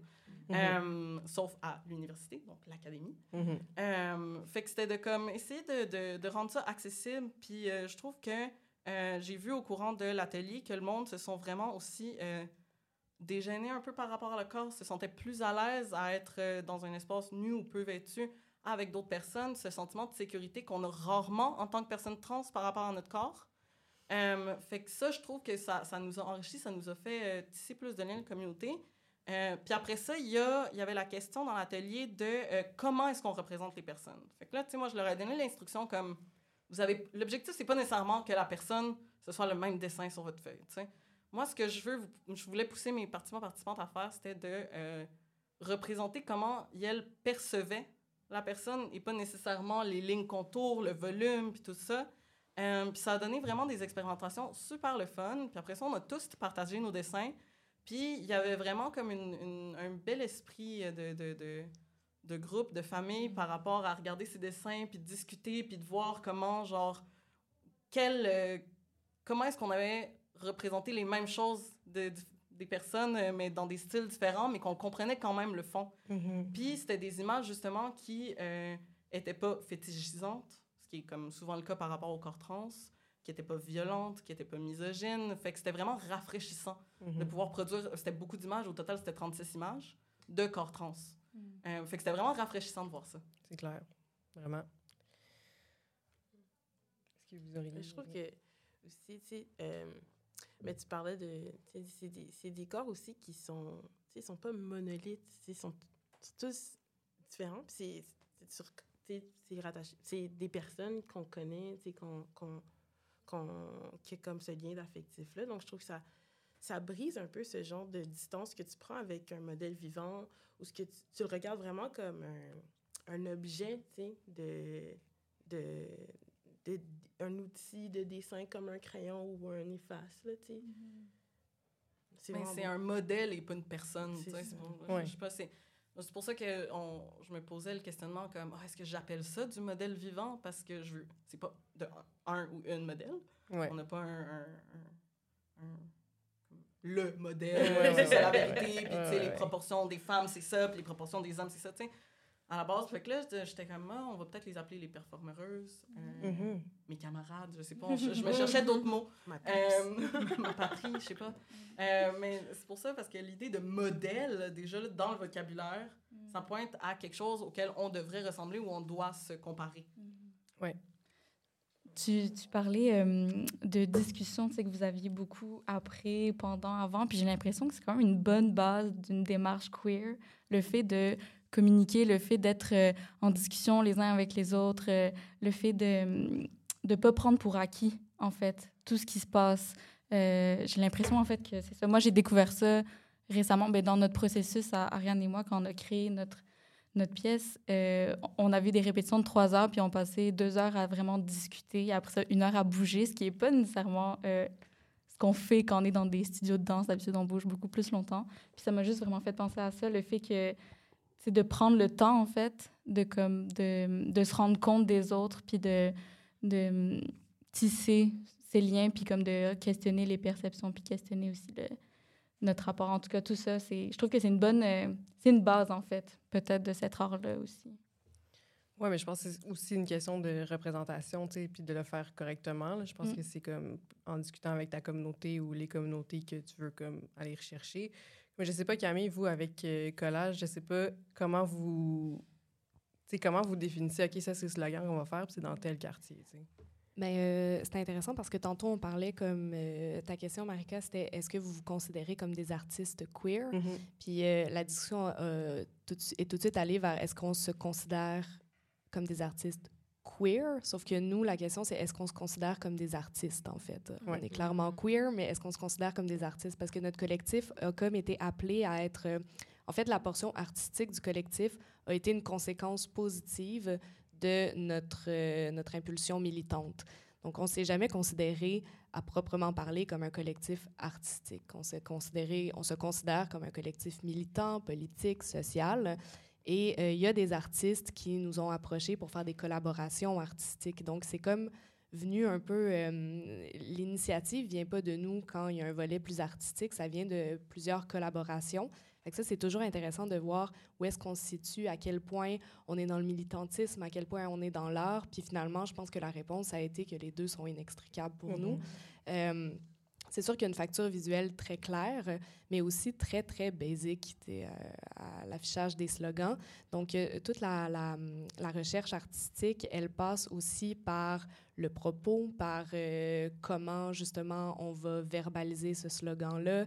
Mhm. Euh, sauf à l'université, donc l'académie. Mhm. Euh, fait que c'était de comme essayer de, de, de rendre ça accessible. Puis je trouve que j'ai vu au courant de l'atelier que le monde se sont vraiment aussi déjeunés un peu par rapport à le corps, se sentait plus à l'aise à être euh, dans un espace nu ou peu vêtu avec d'autres personnes, ce sentiment de sécurité qu'on a rarement en tant que personne trans par rapport à notre corps. Euh, fait que ça, je trouve que ça, ça nous a enrichi, ça nous a fait euh, tisser plus de liens de communauté. Puis après ça, il y, y avait la question dans l'atelier de comment est-ce qu'on représente les personnes. Fait que là, tu sais, moi, je leur ai donné l'instruction comme, vous avez, l'objectif, c'est pas nécessairement que la personne, ce soit le même dessin sur votre feuille, tu sais. Moi, ce que je voulais pousser mes participants, participantes à faire, c'était de euh, représenter comment elles percevaient la personne et pas nécessairement les lignes contours, le volume, puis tout ça. Euh, puis ça a donné vraiment des expérimentations super le fun. Puis après ça, on a tous partagé nos dessins. Puis il y avait vraiment comme un bel esprit de groupe, de famille par rapport à regarder ces dessins, puis de discuter, puis de voir comment, genre, quel, euh, comment est-ce qu'on avait représenté les mêmes choses de, de- des personnes, euh, mais dans des styles différents, mais qu'on comprenait quand même le fond. Mhm. Puis c'était des images justement qui euh, étaient pas fétichisantes, ce qui est comme souvent le cas par rapport au corps trans, qui étaient pas violentes, qui étaient pas misogynes. Fait que c'était vraiment rafraîchissant de Mhm. pouvoir produire. C'était beaucoup d'images, au total c'était 36 images de corps trans. Euh, fait que c'était vraiment rafraîchissant de voir ça. C'est clair. Vraiment. Est-ce que vous auriez... Je trouve que aussi, tu sais, euh, mais tu parlais de, c'est des, des corps aussi qui sont, sont pas monolithes, ils sont tous différents, c'est, des personnes qu'on connaît, qu'on, qui a comme ce lien d'affectif là, donc je trouve que ça, ça brise un peu ce genre de distance que tu prends avec un modèle vivant, ou ce que tu, tu le regardes vraiment comme un, un objet, tu sais, de, de, de- un outil de dessin comme un crayon ou un efface, là, tu sais. C'est un modèle et pas une personne. C'est tu sais. Je sais pas, c'est. C'est pour ça que on, je me posais le questionnement comme Ah, est-ce que j'appelle ça du modèle vivant? Parce que je veux c'est pas de un, un ou une modèle Ouais. on n'a pas un, un- un- un- comme le modèle Ouais, ouais, c'est la ouais. vérité puis tu sais Ouais, les ouais. proportions des femmes c'est ça puis les proportions des hommes c'est ça tu sais à la base fait que là j'étais- comme Ah, on va peut-être les appeler les performeuses euh, Mhm. mes camarades je sais pas je, je me cherchais d'autres mots Ma euh, ma patrie, je sais pas. Euh, mais c'est pour ça, parce que l'idée de modèle, déjà là, dans le vocabulaire, ça pointe à quelque chose auquel on devrait ressembler ou on doit se comparer. Tu, tu parlais euh, de discussions tu sais, que vous aviez beaucoup après, pendant, avant, puis j'ai l'impression que c'est quand même une bonne base d'une démarche queer, le fait de communiquer, le fait d'être euh, en discussion les uns avec les autres, euh, le fait de ne pas prendre pour acquis, en fait, tout ce qui se passe. Euh, j'ai l'impression, en fait, que c'est ça. Moi, j'ai découvert ça récemment, ben, dans notre processus, à Ariane et moi, quand on a créé notre, notre pièce, euh, on a vu des répétitions de trois heures, puis on passait deux heures à vraiment discuter, après ça, une heure à bouger, ce qui n'est pas nécessairement ce qu'on fait quand on est dans des studios de danse. D'habitude, on bouge beaucoup plus longtemps. Puis ça m'a juste vraiment fait penser à ça, le fait que c'est de prendre le temps, en fait, de, comme, de, de se rendre compte des autres, puis de, de tisser ces liens, puis comme de questionner les perceptions, puis questionner aussi le, notre rapport. En tout cas, tout ça, c'est, je trouve que c'est une bonne, euh, c'est une base, en fait, peut-être de cet art-là aussi. Oui, mais je pense que c'est aussi une question de représentation, tu sais, puis de le faire correctement. là. Je pense Mm. que c'est comme en discutant avec ta communauté ou les communautés que tu veux comme aller rechercher. Mais je sais pas, Camille, vous, avec euh, Collage, je sais pas comment vous... Comment vous définissez, OK, ça, c'est le slogan qu'on va faire, puis c'est dans tel quartier, tu sais. Ben, euh, c'est intéressant parce que tantôt, on parlait comme... euh, ta question, Marika, c'était est-ce que vous vous considérez comme des artistes queer? Puis euh, la discussion tout est tout de suite allée vers est-ce qu'on se considère comme des artistes queer? Sauf que nous, la question, c'est est-ce qu'on se considère comme des artistes, en fait? On est clairement queer, mais est-ce qu'on se considère comme des artistes? Parce que notre collectif a comme été appelé à être... euh, en fait, la portion artistique du collectif a été une conséquence positive de notre, euh, notre impulsion militante. Donc, on ne s'est jamais considéré à proprement parler comme un collectif artistique. On considéré, on se considère comme un collectif militant, politique, social. Et euh, il y a des artistes qui nous ont approchés pour faire des collaborations artistiques. Donc, c'est comme venu un peu... euh, L'initiative vient pas de nous quand il y a un volet plus artistique, ça vient de plusieurs collaborations. Fait que ça, c'est toujours intéressant de voir où est-ce qu'on se situe, à quel point on est dans le militantisme, à quel point on est dans l'art. Puis finalement, je pense que la réponse a été que les deux sont inextricables pour nous. Euh, c'est sûr qu'il y a une facture visuelle très claire, mais aussi très, très basique euh, à l'affichage des slogans. Donc, euh, toute la, la, recherche artistique, elle passe aussi par le propos, par euh, comment, justement, on va verbaliser ce slogan-là.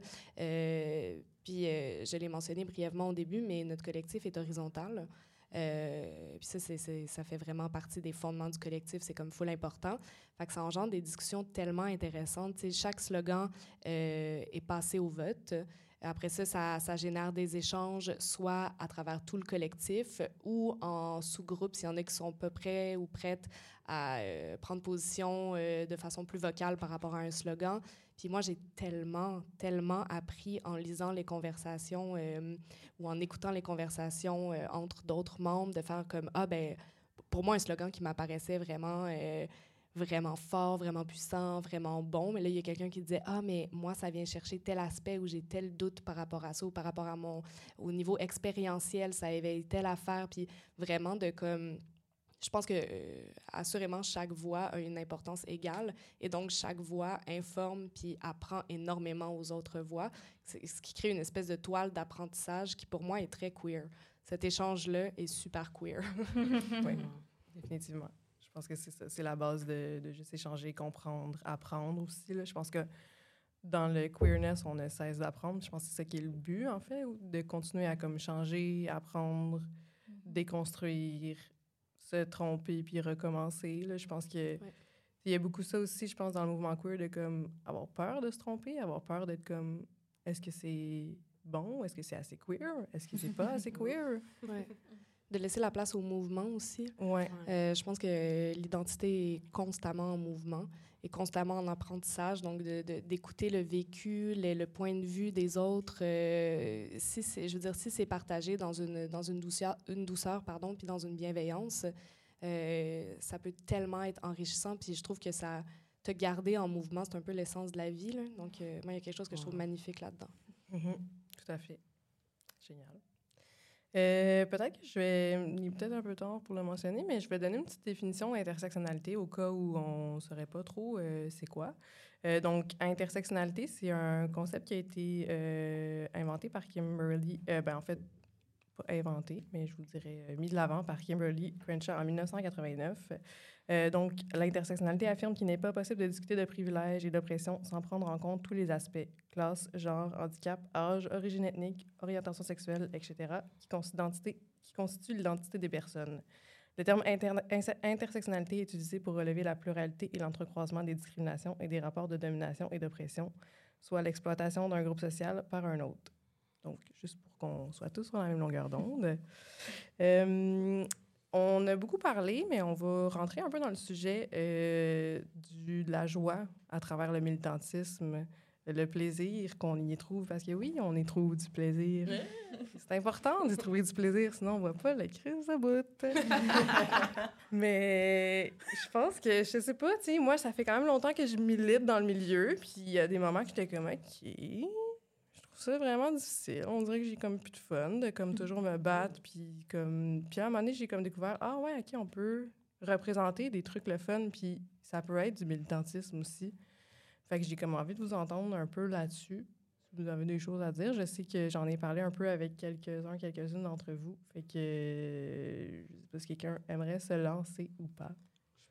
Puis, je l'ai mentionné brièvement au début, mais notre collectif est horizontal. Euh, puis ça, ça fait vraiment partie des fondements du collectif. C'est comme full important. Fait ça engendre des discussions tellement intéressantes. Chaque slogan euh, est passé au vote. Après ça, ça, génère des échanges, soit à travers tout le collectif ou en sous-groupe, s'il y en a qui sont peu près ou prêtes à euh, prendre position de façon plus vocale par rapport à un slogan. Puis moi, j'ai tellement, tellement appris en lisant les conversations euh, ou en écoutant les conversations euh, entre d'autres membres, de faire comme, ah ben, pour moi, un slogan qui m'apparaissait vraiment, euh, vraiment fort, vraiment puissant, vraiment bon. Mais là, il y a quelqu'un qui disait, ah, mais moi, ça vient chercher tel aspect où j'ai tel doute par rapport à ça ou par rapport à mon, au niveau expérientiel, ça éveille telle affaire. Puis vraiment de comme, je pense que euh, assurément chaque voix a une importance égale et donc chaque voix informe puis apprend énormément aux autres voix, C'est- ce qui crée une espèce de toile d'apprentissage qui pour moi est très queer. Cet échange-là est super queer. Oui, définitivement. Je pense que c'est ça, c'est la base de, de juste échanger, comprendre, apprendre aussi. Là. Je pense que dans le queerness, on ne cesse d'apprendre. Je pense que c'est ça qui est le but, en fait, de continuer à comme changer, apprendre, déconstruire, se tromper, puis recommencer. Là. Je pense que Ouais. il y a beaucoup ça aussi, je pense, dans le mouvement queer, de comme avoir peur de se tromper, avoir peur d'être comme est-ce que c'est bon, est-ce que c'est assez queer, est-ce que c'est pas assez queer? Ouais. De laisser la place au mouvement aussi. Ouais. Euh, je pense que l'identité est constamment en mouvement et constamment en apprentissage. Donc, d'écouter le vécu, le, le point de vue des autres. euh, si c'est- je veux dire, si c'est partagé dans une, dans une douceur, une douceur pardon, puis dans une bienveillance, euh, ça peut tellement être enrichissant. Puis je trouve que ça te garder en mouvement, c'est un peu l'essence de la vie. là. Donc, euh, moi, il y a quelque chose que je trouve magnifique là-dedans. Mhm, Tout à fait. Génial. Euh, peut-être que je vais, il est peut-être un peu tard pour le mentionner, mais je vais donner une petite définition d'intersectionnalité au cas où on ne saurait pas trop euh, c'est quoi. Euh, donc, intersectionnalité, c'est un concept qui a été inventé par Kimberly, ben, en fait, pas inventé, mais je vous dirais mis de l'avant par Kimberly Crenshaw en 1989. Euh, donc, l'intersectionnalité affirme qu'il n'est pas possible de discuter de privilèges et d'oppression sans prendre en compte tous les aspects, classe, genre, handicap, âge, origine ethnique, orientation sexuelle, etc., qui constituent, l'identité- des personnes. Le terme intersectionnalité est utilisé pour relever la pluralité et l'entrecroisement des discriminations et des rapports de domination et d'oppression, soit l'exploitation d'un groupe social par un autre. Donc, juste pour qu'on soit tous sur la même longueur d'onde. Euh, on a beaucoup parlé, mais on va rentrer un peu dans le sujet euh, du, de la joie à travers le militantisme, le plaisir qu'on y trouve. Parce que oui, on y trouve du plaisir. C'est important d'y trouver du plaisir, sinon on voit pas la crise à bout. mais je pense que, je sais pas, tu sais, moi, ça fait quand même longtemps que je milite dans le milieu, puis il y a des moments que j'étais comme, OK, c'est vraiment difficile. On dirait que j'ai comme plus de fun de comme mm. toujours me battre. Puis comme puis à un moment donné, j'ai comme découvert ah ouais, OK, on peut représenter des trucs le fun puis ça peut être du militantisme aussi. Fait que j'ai comme envie de vous entendre un peu là-dessus. Si vous avez des choses à dire, je sais que j'en ai parlé un peu avec quelques-uns, quelques-unes d'entre vous. Fait que je sais pas si quelqu'un aimerait se lancer ou pas.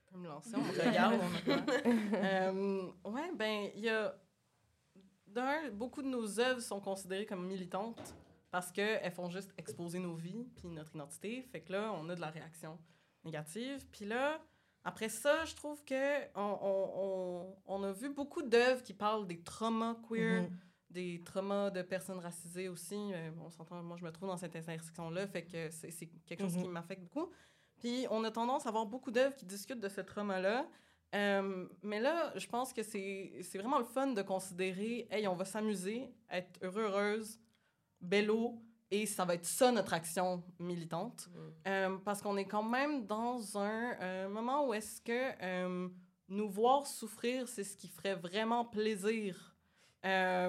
Je peux me lancer, on me regarde, on euh, ouais, ben il y a d'un, beaucoup de nos œuvres sont considérées comme militantes parce qu'elles font juste exposer nos vies puis notre identité. Fait que là, on a de la réaction négative. Puis là, après ça, je trouve que on, on, on, a vu beaucoup d'œuvres qui parlent des traumas queer, mm-hmm. des traumas de personnes racisées aussi. Euh, on s'entend, moi, je me trouve dans cette intersection-là, fait que c'est quelque chose qui mm-hmm. m'affecte beaucoup. Puis on a tendance à avoir beaucoup d'œuvres qui discutent de ce trauma-là, euh, mais là, je pense que c'est vraiment le fun de considérer, hey, on va s'amuser, être heureux, heureuse, bello, et ça va être ça notre action militante. Euh, parce qu'on est quand même dans un euh, moment où est-ce que nous voir souffrir, c'est ce qui ferait vraiment plaisir à,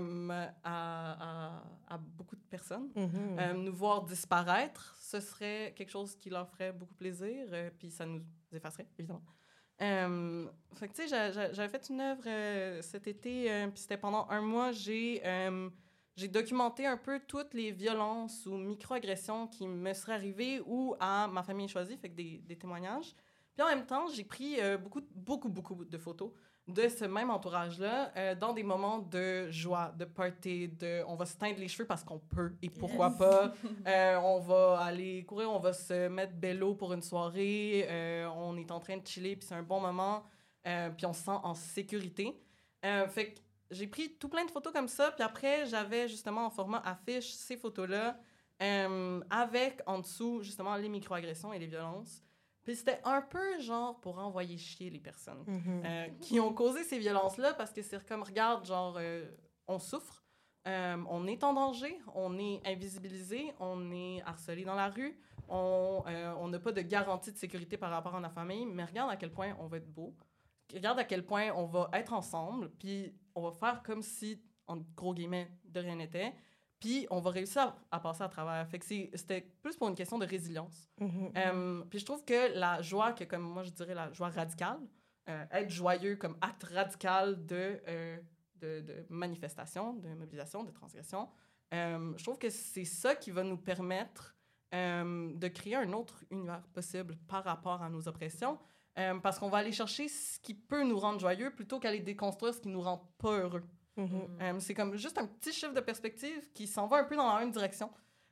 à, à, beaucoup de personnes. Mm-hmm. nous voir disparaître, ce serait quelque chose qui leur ferait beaucoup plaisir, puis ça nous effacerait, évidemment. Euh, fait que, tu sais, j'avais fait une œuvre euh, cet été, euh, puis c'était pendant un mois, j'ai j'ai documenté un peu toutes les violences ou microagressions qui me seraient arrivées ou à ma famille choisie, fait que des, des témoignages. Puis en même temps, j'ai pris beaucoup, beaucoup, beaucoup de photos de ce même entourage-là euh, dans des moments de joie, de party, de on va se teindre les cheveux parce qu'on peut et pourquoi pas. Euh, on va aller courir, on va se mettre bello pour une soirée, euh, on est en train de chiller puis c'est un bon moment, puis on se sent en sécurité. fait que j'ai pris tout plein de photos comme ça, puis après j'avais justement en format affiche ces photos-là avec en dessous justement les microagressions et les violences. Puis c'était un peu genre pour envoyer chier les personnes mm-hmm. euh, qui ont causé ces violences-là parce que c'est comme, regarde, genre, euh, on souffre, euh, on est en danger, on est invisibilisé, on est harcelé dans la rue, on n'a pas de garantie de sécurité par rapport à la famille, mais regarde à quel point on va être beau, regarde à quel point on va être ensemble, puis on va faire comme si, en gros guillemets, de rien n'était. Puis on va réussir à, passer à travers. Fait que c'était plus pour une question de résilience. Mm-hmm. Euh, puis je trouve que la joie, que comme moi je dirais la joie radicale, euh, être joyeux comme acte radical de, euh, de, de, manifestation, de mobilisation, de transgression, je trouve que c'est ça qui va nous permettre de créer un autre univers possible par rapport à nos oppressions. parce qu'on va aller chercher ce qui peut nous rendre joyeux plutôt qu'aller déconstruire ce qui nous rend pas heureux. Mm-hmm. Euh, c'est comme juste un petit chiffre de perspective qui s'en va un peu dans la même direction,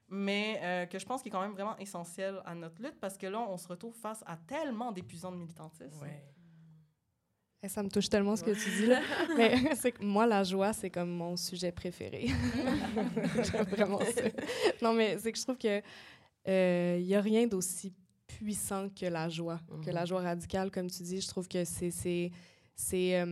mais euh, que je pense qui est quand même vraiment essentiel à notre lutte parce que là, on se retrouve face à tellement d'épuisants de militantisme. Ouais. Et ça me touche tellement ce que tu dis là. mais c'est que moi, la joie, c'est comme mon sujet préféré. J'aime vraiment ça. Non, mais c'est que je trouve que il euh, y a rien d'aussi puissant que la joie, que la mm-hmm. joie radicale, comme tu dis. Je trouve que c'est c'est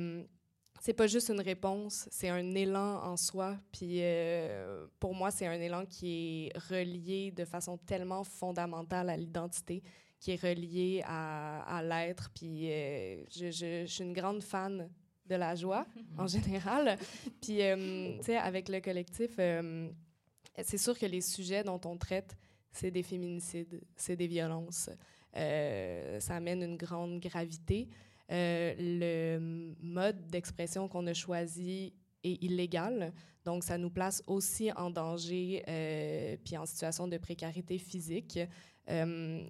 c'est pas juste une réponse, c'est un élan en soi. Puis euh, pour moi, c'est un élan qui est relié de façon tellement fondamentale à l'identité, qui est relié à, à l'être. Puis euh, je, je, je, suis une grande fan de la joie en général. Puis, euh, tu sais, avec le collectif, c'est sûr que les sujets dont on traite, c'est des féminicides, c'est des violences. ça amène une grande gravité. Euh, le mode d'expression qu'on a choisi est illégal. Donc, ça nous place aussi en danger euh, puis en situation de précarité physique. Euh,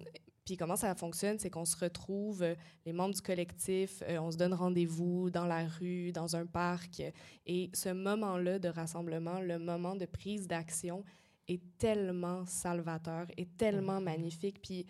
puis comment ça fonctionne, c'est qu'on se retrouve, les membres du collectif, on se donne rendez-vous dans la rue, dans un parc. Et ce moment-là de rassemblement, le moment de prise d'action, est tellement salvateur, est tellement mm-hmm. magnifique. Puis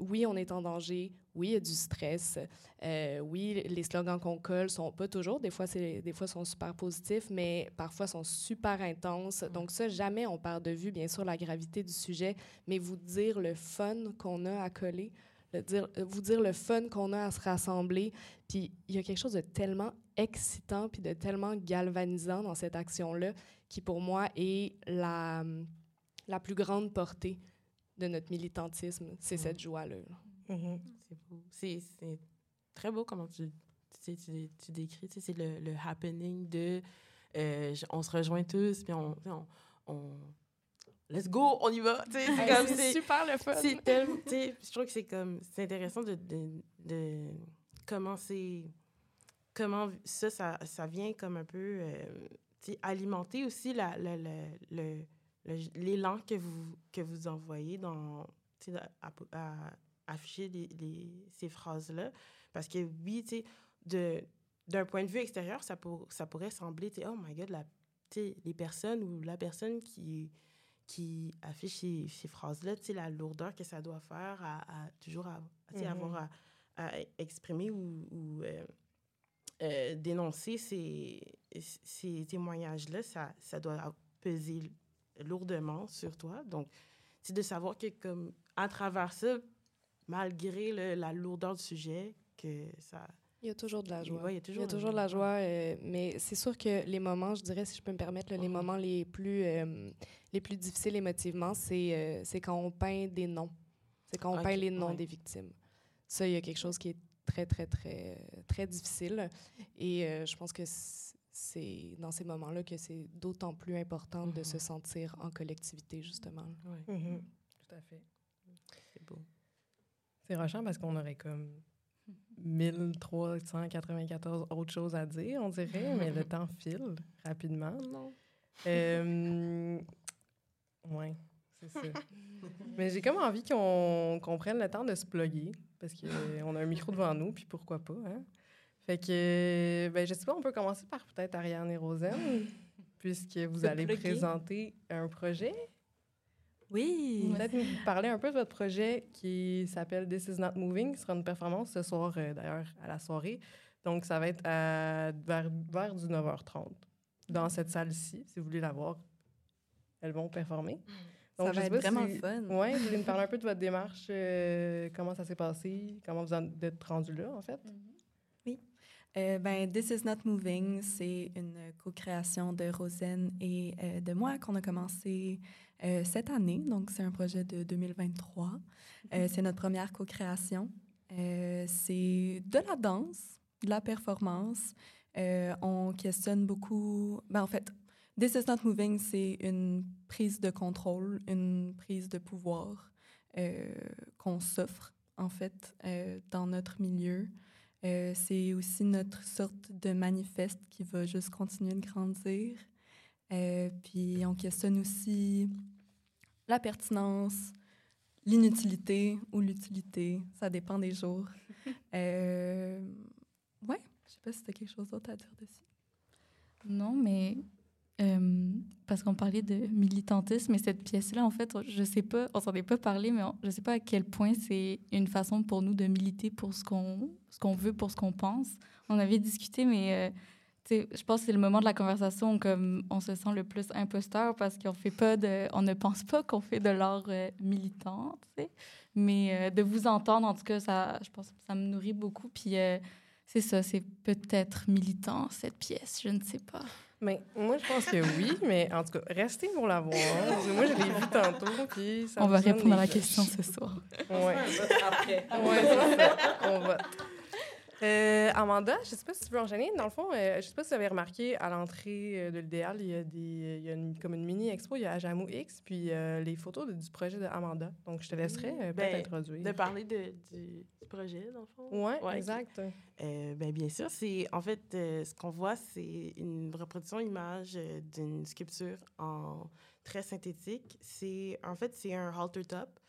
oui, on est en danger, oui, il y a du stress. Euh, oui, les slogans qu'on colle sont pas toujours, des fois, des fois sont super positifs, mais parfois sont super intenses. Donc ça, jamais on perd de vue, bien sûr, la gravité du sujet, mais vous dire le fun qu'on a à coller, le dire, vous dire le fun qu'on a à se rassembler. Puis il y a quelque chose de tellement excitant puis de tellement galvanisant dans cette action-là qui, pour moi, est la, la plus grande portée de notre militantisme. C'est cette joie-là. Mm-hmm. C'est beau. C'est très beau comment tu, tu, tu, tu décris. C'est le, le, happening de euh, on se rejoint tous, puis on, on, on, Let's go, on y va. C'est super le fun. Je trouve que c'est comme c'est intéressant de, de, de comment c'est comment ça, ça, ça, vient comme un peu euh, alimenter aussi la, la, la, l'élan que vous, que vous envoyez dans, à, à, afficher les, les, ces phrases-là. Parce que oui, tu sais, d'un point de vue extérieur, ça, pour, ça pourrait sembler, tu oh my God, la, les personnes ou la personne qui, qui affiche ces, ces phrases-là, tu sais, la lourdeur que ça doit faire à, à toujours à, mm-hmm. avoir à, exprimer ou, ou euh, euh, dénoncer ces, ces témoignages-là, ça, ça doit peser lourdement sur toi. Donc, c'est de savoir que, comme, à travers ça, malgré le, la lourdeur du sujet, que ça... Il y a toujours de la joie. Ouais, il y a toujours, il y a toujours de la joie, euh, mais c'est sûr que les moments, je dirais, si je peux me permettre, là, les moments les plus, euh, les plus difficiles émotivement, c'est euh, c'est quand on peint des noms. C'est quand on peint les noms des victimes. Ça, il y a quelque chose qui est très, très, très, très difficile. Et je pense que c'est dans ces moments-là que c'est d'autant plus important de se mm-hmm. sentir en collectivité, justement. Oui, mm-hmm. tout à fait. C'est beau. C'est rochant parce qu'on aurait comme 1394 autres choses à dire, on dirait, mais le temps file rapidement. Non? Euh, oui, c'est ça. mais j'ai comme envie qu'on prenne le temps de se plugger parce qu'on a un micro devant nous, puis pourquoi pas, hein? Fait que, ben, je sais pas, on peut commencer par peut-être Ariane et Rosen, puisque vous allez présenter un projet. Oui. Peut-être nous parler un peu de votre projet qui s'appelle This is not moving. Ce sera une performance ce soir, euh, d'ailleurs, à la soirée. Donc, ça va être à, vers, vers du 9h30 dans cette salle-ci. Si vous voulez la voir, elles vont performer. Donc, ça va être vraiment fun. Oui, vous voulez nous parler un peu de votre démarche, euh, comment ça s'est passé, comment vous en êtes rendu là, en fait? Mm-hmm. Oui. Euh, ben, This is Not Moving, c'est une co-création de Rosen et euh, de moi qu'on a commencé euh, cette année. Donc, c'est un projet de 2023. Euh, c'est notre première co-création. C'est de la danse, de la performance. on questionne beaucoup. Ben, en fait, This is not moving, c'est une prise de contrôle, une prise de pouvoir qu'on s'offre, en fait, dans notre milieu. C'est aussi notre sorte de manifeste qui va juste continuer de grandir. puis on questionne aussi la pertinence, l'inutilité ou l'utilité. Ça dépend des jours. euh, ouais, je sais pas si tu as quelque chose d'autre à dire dessus. Non, mais euh, parce qu'on parlait de militantisme, et cette pièce-là, en fait, je sais pas, on s'en est pas parlé, mais je je sais pas à quel point c'est une façon pour nous de militer pour ce qu'on ce qu'on veut, pour ce qu'on pense. On avait discuté, mais euh, je pense que c'est le moment de la conversation où comme on se sent le plus imposteur parce qu'on fait pas de, on ne pense pas qu'on fait de l'art euh, militant, mais euh, de vous entendre en tout cas, ça, je pense que ça me nourrit beaucoup. Puis euh, c'est ça, c'est peut-être militant cette pièce, je ne sais pas. Mais moi, je pense que oui, mais en tout cas, restez pour la voir. moi, je l'ai vu tantôt, puis ça On va répondre à la question ce soir. Oui. Après. Ça. On va. Euh, Amanda, je ne sais pas si tu veux enchaîner. Dans le fond, euh, je ne sais pas si vous avez remarqué, à l'entrée euh, de l'idéal, il y a, des, il y a une, comme une mini-expo, il y a Ajamou X, puis les photos du projet d'Amanda. Donc, je te laisserai peut-être ben, introduire. De parler de, du, projet, dans le fond. Oui, ouais, exact. ben, bien sûr, c'est en fait, ce qu'on voit, c'est une reproduction image d'une sculpture en très synthétique. C'est En fait, c'est un halter top.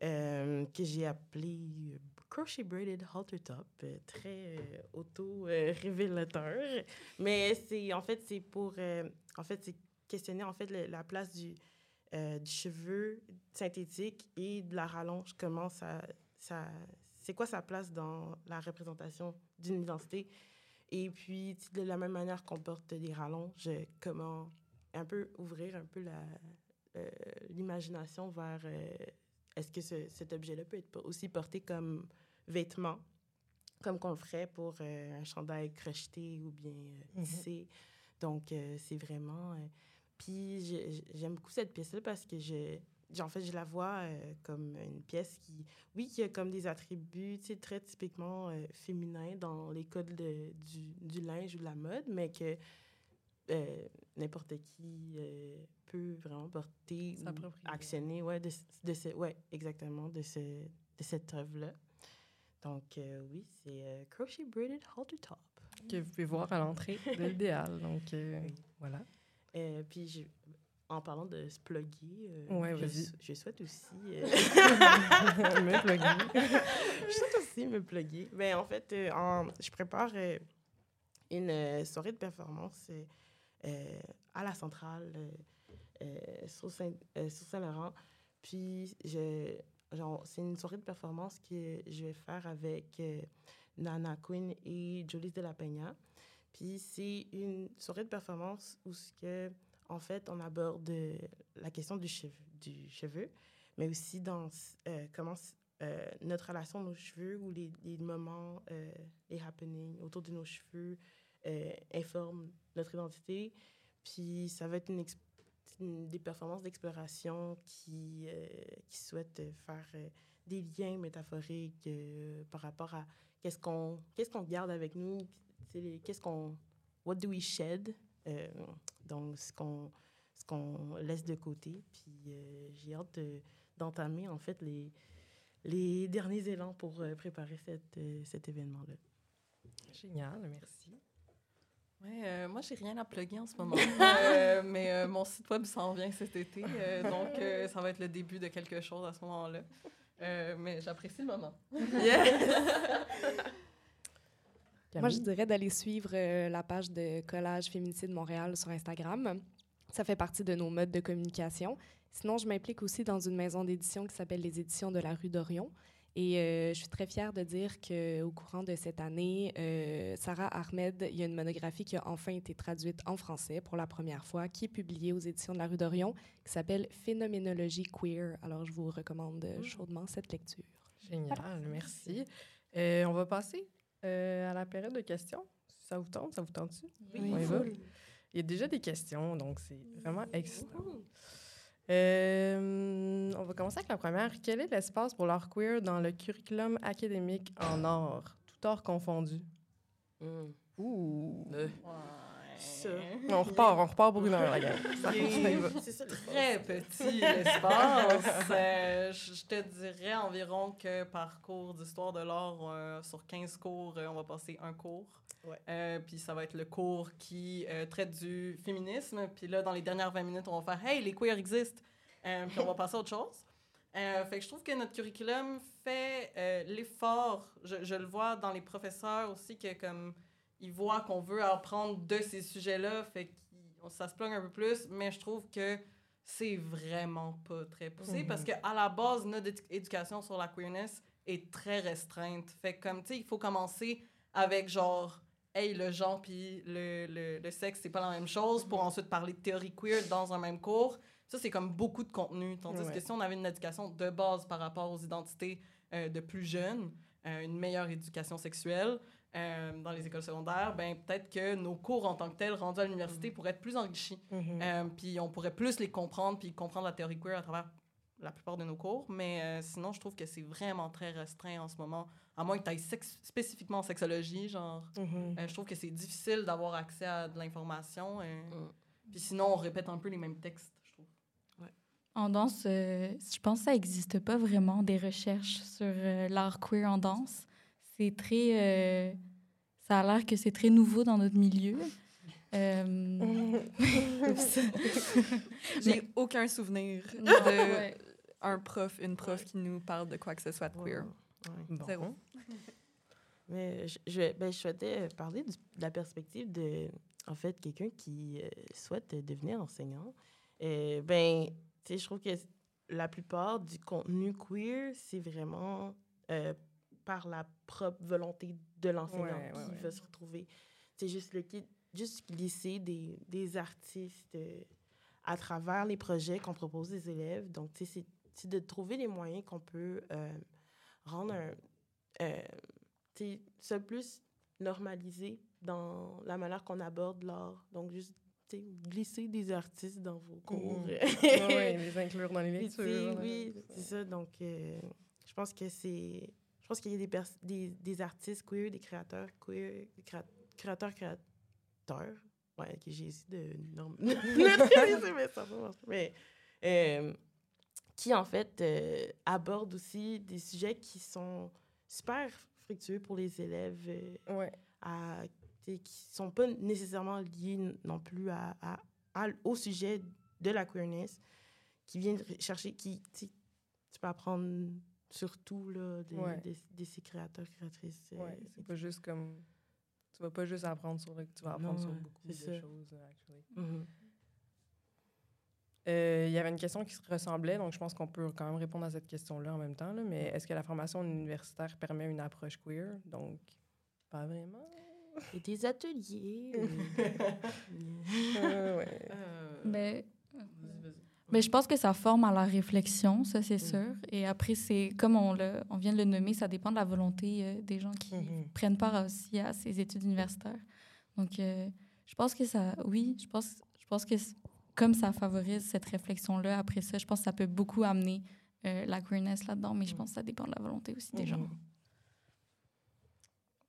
que j'ai appelé crochet braided halter top, euh, très euh, auto-révélateur. Mais c'est en fait c'est pour euh, en fait c'est questionner en fait la place du du cheveu synthétique et de la rallonge comment ça ça c'est quoi sa place dans la représentation d'une identité. Et puis, de la même manière qu'on porte des rallonges, comment un peu ouvrir un peu euh, l'imagination vers euh, est-ce que ce, cet objet-là peut être aussi porté comme vêtement, comme qu'on le ferait pour euh, un chandail crocheté ou bien Mhm. tissé. Donc, c'est vraiment... puis, j'aime beaucoup cette pièce-là parce que je, en fait, je la vois comme une pièce qui, oui, qui a comme des attributs tu sais, très typiquement féminins dans les codes de, du, du, linge ou de la mode, mais que euh, n'importe qui euh, peut vraiment porter ou actionner ouais, de, de ce, ouais, exactement, de, ce, de cette œuvre-là. Donc, euh, oui, c'est Crochet Braided Halter Top. Que vous pouvez voir à l'entrée de l'idéal. Donc, voilà. puis, en parlant de se plugger, ouais, je, je, souhaite aussi... me plugger. je souhaite aussi me plugger. Ben, en fait, en, je prépare une soirée de performance euh, à la centrale euh, euh, sur Saint-Laurent. Puis, c'est une soirée de performance que je vais faire avec Nana Quinn et Jolie de la Peña. Puis, c'est une soirée de performance où, ce que, en fait, on aborde la question du cheveu, mais aussi dans comment notre relation à nos cheveux ou les, moments, les happenings autour de nos cheveux euh, informe notre identité. Puis ça va être une, des performances d'exploration qui, euh, qui souhaitent faire euh, des liens métaphoriques par rapport à qu'est-ce qu'on qu'est-ce qu'on garde avec nous, qu'est-ce qu'on what do we shed, donc ce qu'on ce qu'on laisse de côté. Puis j'ai hâte d'entamer en fait les les derniers élans pour préparer cette, cet événement-là. Génial, merci. Ouais, euh, moi, j'ai rien à plugger en ce moment. euh, mais euh, mon site web s'en vient cet été. euh, donc, euh, ça va être le début de quelque chose à ce moment-là. Euh, mais j'apprécie le moment. Moi, je dirais d'aller suivre euh, la page de Collage Féminicide Montréal sur Instagram. Ça fait partie de nos modes de communication. Sinon, je m'implique aussi dans une maison d'édition qui s'appelle les Éditions de la rue d'Orion. Et euh, je suis très fière de dire qu'au courant de cette année, euh, Sarah Ahmed, il y a une monographie qui a enfin été traduite en français pour la première fois, qui est publiée aux éditions de la rue d'Orion, qui s'appelle Phénoménologie queer. Alors, je vous recommande Mmh. chaudement cette lecture. Génial, voilà. merci. Euh, on va passer à la période de questions. Ça vous tente? Ça vous tente-tu? Oui, on y va? Il y a déjà des questions, donc c'est vraiment excitant. Euh, on va commencer avec la première. Quel est l'espace pour l'art queer dans le curriculum académique en art, tout art confondu? Mm. Ouh! Ouais. Ça. On repart, on repart pour une heure, la gang. Ça, C'est très petit l'espace. euh, je te dirais environ que par cours d'histoire de l'art, euh, sur 15 cours, euh, on va passer un cours. Ouais. Euh, puis ça va être le cours qui euh, traite du féminisme. Puis là, dans les dernières 20 minutes, on va faire Hey, les queers existent. Euh, puis on va passer à autre chose. Euh, fait que je trouve que notre curriculum fait euh, l'effort. Je, je, le vois dans les professeurs aussi que comme ils voient qu'on veut apprendre de ces sujets-là, fait que ça se plonge un peu plus. Mais je trouve que c'est vraiment pas très poussé Mhm. mm -hmm. parce que à la base notre éducation sur la queerness est très restreinte. Fait que comme tu sais, il faut commencer avec genre hey, le genre puis le, le, le, sexe, c'est pas la même chose, pour ensuite parler de théorie queer dans un même cours. Ça, c'est comme beaucoup de contenu. Tandis ouais. que si on avait une éducation de base par rapport aux identités euh, de plus jeunes, euh, une meilleure éducation sexuelle euh, dans les écoles secondaires, ben peut-être que nos cours en tant que tels rendus à l'université mm -hmm. pourraient être plus enrichis. Mm -hmm. puis on pourrait plus les comprendre puis comprendre la théorie queer à travers la plupart de nos cours. Mais euh, sinon, je trouve que c'est vraiment très restreint en ce moment. À moins que tu ailles spécifiquement en sexologie, genre, mm -hmm. euh, je trouve que c'est difficile d'avoir accès à de l'information. Mm. Puis sinon, on répète un peu les mêmes textes, je trouve. Ouais. En danse, euh, je pense que ça n'existe pas vraiment des recherches sur euh, l'art queer en danse. C'est très... Euh, ça a l'air que c'est très nouveau dans notre milieu. J'ai aucun souvenir de ouais. un prof, une prof ouais. qui nous parle de quoi que ce soit de queer. Ouais. Bon. Zéro. Mais je, je, ben, je souhaitais parler du, de la perspective de, en fait, quelqu'un qui euh, souhaite devenir enseignant. Et, ben, tu sais, je trouve que la plupart du contenu queer, c'est vraiment euh, par la propre volonté de l'enseignant Ouais, ouais, qui ouais. va se retrouver. C'est juste le kit, juste glisser des, des artistes euh, à travers les projets qu'on propose aux élèves. Donc, c'est- de trouver les moyens qu'on peut euh, rendre un, euh, ça plus normalisé dans la manière qu'on aborde l'art. Donc, juste glisser des artistes dans vos cours. Ouais, ouais, les inclure dans les lectures. oui, c'est ça. Donc, euh, je pense que c'est. Je pense qu'il y a des, des, des artistes queer, des créateurs queer, des créa- créateurs, créateurs. Ouais, que j'ai essayé de neutraliser, mais ça euh, qui, en fait, euh, abordent aussi des sujets qui sont super fructueux pour les élèves. euh, Ouais. à, qui sont pas nécessairement liés non plus à, à- à- au sujet de la queerness, qui viennent chercher, qui, tu peux apprendre surtout là, de, Ouais. de- de ces créateurs, créatrices. euh, Ouais, c'est pas juste comme. Tu vas pas juste apprendre sur le. Tu vas apprendre Non, sur beaucoup de ça. choses, euh, actually. Mhm. Euh, Il y avait une question qui se ressemblait, donc je pense qu'on peut quand même répondre à cette question-là en même temps. là, mais est-ce que la formation universitaire permet une approche queer? Donc, pas vraiment. Et des ateliers. Euh, ouais. Euh, Mais, vas-y. Mais je pense que ça forme à la réflexion, ça c'est Mm. sûr. Et après, c'est comme on, le, on vient de le nommer, ça dépend de la volonté euh, des gens qui Mhm. prennent part aussi à ces études universitaires. Donc, euh, je pense que ça, oui, je pense, je pense que comme ça favorise cette réflexion-là, après ça, je pense que ça peut beaucoup amener euh, la queerness là-dedans, mais je pense que ça dépend de la volonté aussi des gens. Mhm.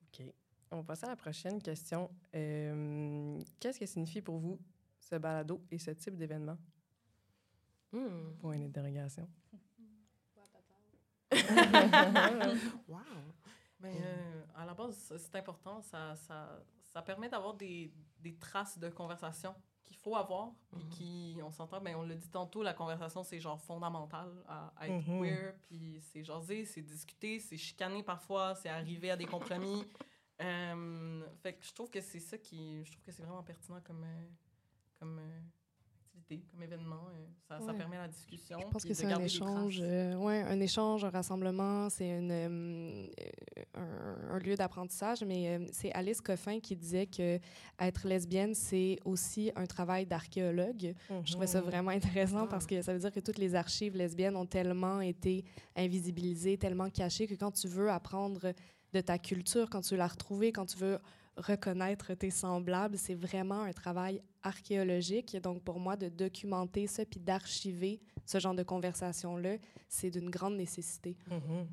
OK. On va passer à la prochaine question. Euh, Qu'est-ce que signifie pour vous ce balado et ce type d'événement? Hmm. Point d'interrogation. Wow. Mais euh, à la base, c'est- important. Ça, ça, ça permet d'avoir des, des traces de conversation qu'il faut avoir. Puis. Mhm. qui, on s'entend, mais on l'a dit tantôt, la conversation, c'est genre fondamental à, à être queer. Puis c'est jaser, c'est discuter, c'est chicaner parfois, c'est arriver à des compromis. Euh, fait que je trouve que c'est ça qui. Je trouve que c'est vraiment pertinent comme, euh, comme comme événement. euh, ça, ça permet la discussion. Je pense que c'est un échange, euh, ouais, un échange, un rassemblement, c'est euh, un, un lieu d'apprentissage. Mais euh, c'est Alice Coffin qui disait que être lesbienne, c'est aussi un travail d'archéologue. Je trouvais ça vraiment intéressant parce que ça veut dire que toutes les archives lesbiennes ont tellement été invisibilisées, tellement cachées que quand tu veux apprendre de ta culture, quand tu veux la retrouver, quand tu veux reconnaître tes semblables, c'est vraiment un travail archéologique. Donc pour moi, de documenter ça puis d'archiver ce genre de conversation-là, c'est d'une grande nécessité. Mhm.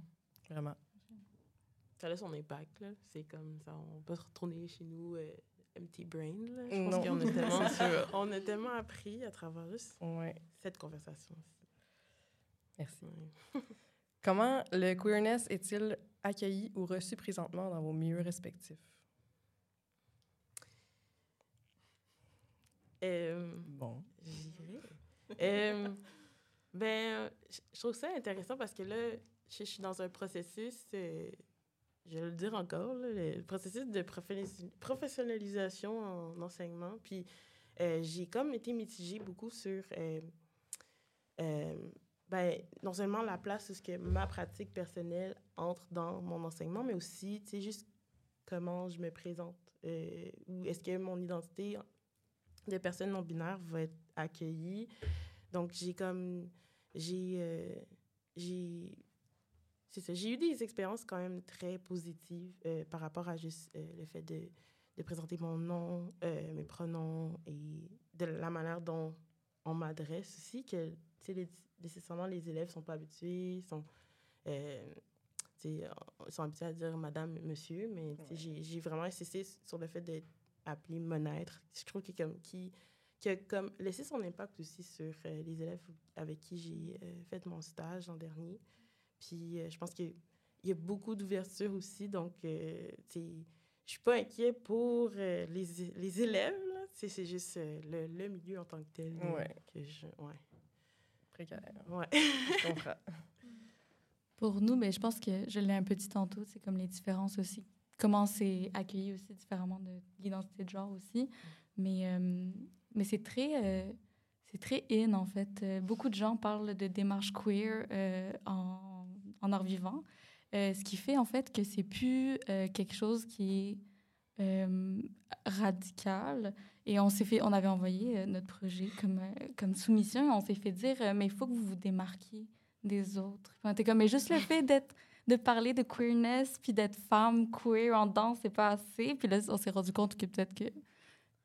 Vraiment. Ça a son impact, là. C'est comme ça, on peut se retourner chez nous euh, empty brain, là. Je Non. pense qu'on a tellement, C'est sûr. on a tellement appris à travers juste Ouais. cette conversation Merci. Ouais. Comment le queerness est-il accueilli ou reçu présentement dans vos milieux respectifs? Euh, Bon. Euh, ben, je trouve ça intéressant parce que là, je, je suis dans un processus, euh, je vais le dire encore, là, le processus de professi- professionnalisation en enseignement. Puis, euh, j'ai comme été mitigée beaucoup sur, euh, euh, ben, non seulement la place où ce que ma pratique personnelle entre dans mon enseignement, mais aussi, tu sais, juste comment je me présente. euh, ou est-ce que mon identité de personne non binaire va être accueillie. Donc, j'ai comme. J'ai. euh, j'ai. Eu des expériences quand même très positives euh, par rapport à juste euh, le fait de, de présenter mon nom, mes pronoms et de la manière dont on m'adresse aussi, que, les- nécessairement, les élèves sont pas habitués, sont. sont habitués à dire madame, monsieur, mais j'ai- j'ai vraiment insisté sur le fait d'être appelé monêtre. Je trouve que comme qui qui a comme laissé son impact aussi sur euh, les élèves avec qui j'ai euh, fait mon stage l'an dernier. Puis euh, je pense qu'il y a beaucoup d'ouverture aussi, donc euh, sais, je suis pas inquiet pour euh, les, les élèves. C'est juste euh, le, le milieu en tant que tel. Ouais. Que je, ouais. Précaire. Ouais. Je comprends. Pour nous, ben, je pense que je l'ai un peu dit tantôt, c'est comme les différences aussi. Comment c'est accueilli aussi différemment de l'identité de genre aussi. Mais, euh, mais c'est très, euh, c'est très in, en fait. Euh, beaucoup de gens parlent de démarche queer en, en art vivant. Ce qui fait en fait que c'est plus quelque chose qui est radical. Et on s'est fait, on avait envoyé notre projet comme, comme soumission et on s'est fait dire, mais il faut que vous vous démarquiez des autres. Comme, mais juste le fait d'être, de parler de queerness puis d'être femme queer en danse, c'est pas assez. Puis là, on s'est rendu compte que peut-être que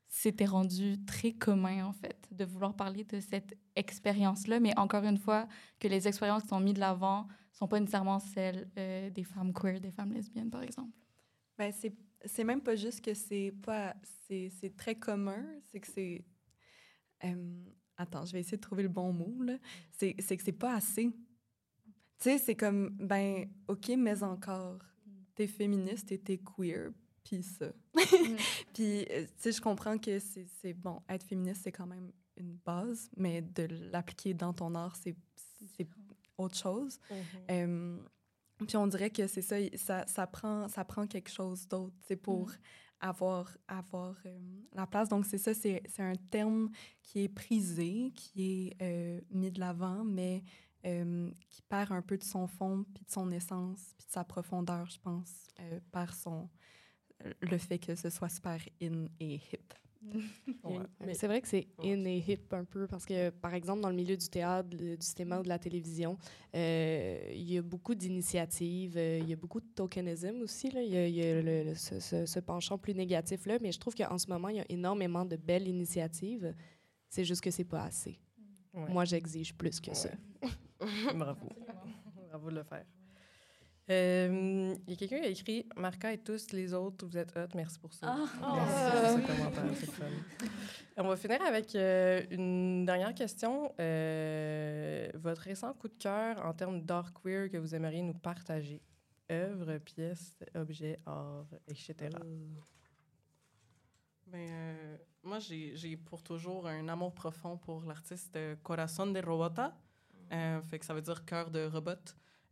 c'était rendu très commun, en fait, de vouloir parler de cette expérience-là. Mais encore une fois, que les expériences qui sont mises de l'avant sont pas nécessairement celles euh, des femmes queer, des femmes lesbiennes, par exemple. Ben, c'est, même pas juste que c'est pas. C'est, c'est très commun, c'est que c'est. euh, attends, je vais essayer de trouver le bon mot, là. C'est, c'est que c'est pas assez. Tu sais, c'est comme, ben, OK, mais encore. T'es féministe et t'es queer, puis ça. puis, euh, tu sais, je comprends que c'est, bon, être féministe, c'est quand même une base, mais de l'appliquer dans ton art, c'est, c'est autre chose. Euh, puis on dirait que c'est ça, ça, ça, prend, ça prend quelque chose d'autre, c'est pour avoir, avoir euh, la place. Donc c'est ça, c'est c'est un terme qui est prisé, qui est euh, mis de l'avant, mais euh, qui perd un peu de son fond, puis de son essence, puis de sa profondeur, je pense, euh, par son le fait que ce soit super in et hip. Ouais. Mais- C'est vrai que c'est Ouais. in et hip un peu parce que, par exemple, dans le milieu du théâtre, le- du cinéma ou de la télévision, euh, il y a beaucoup d'initiatives, euh, il y a beaucoup de tokenism aussi. Là. Il y a, il y a le- le- ce, ce- ce penchant plus négatif-là, mais je trouve qu'en ce moment, il y a énormément de belles initiatives. C'est juste que c'est pas assez. Ouais. Moi, j'exige plus que ça. Bravo. Bravo de le faire. Euh, Il y a quelqu'un qui a écrit Marca et tous les autres, vous êtes hot, merci pour ça. Merci pour ce commentaire, c'est le fun. On va finir avec euh, une dernière question. Euh, votre récent coup de cœur en termes d'art queer que vous aimeriez nous partager? Œuvre, pièce, objet, art, etc. Ben, euh, moi, j'ai pour toujours un amour profond pour l'artiste Corazon de Robota. Euh, fait que ça veut dire cœur de robot.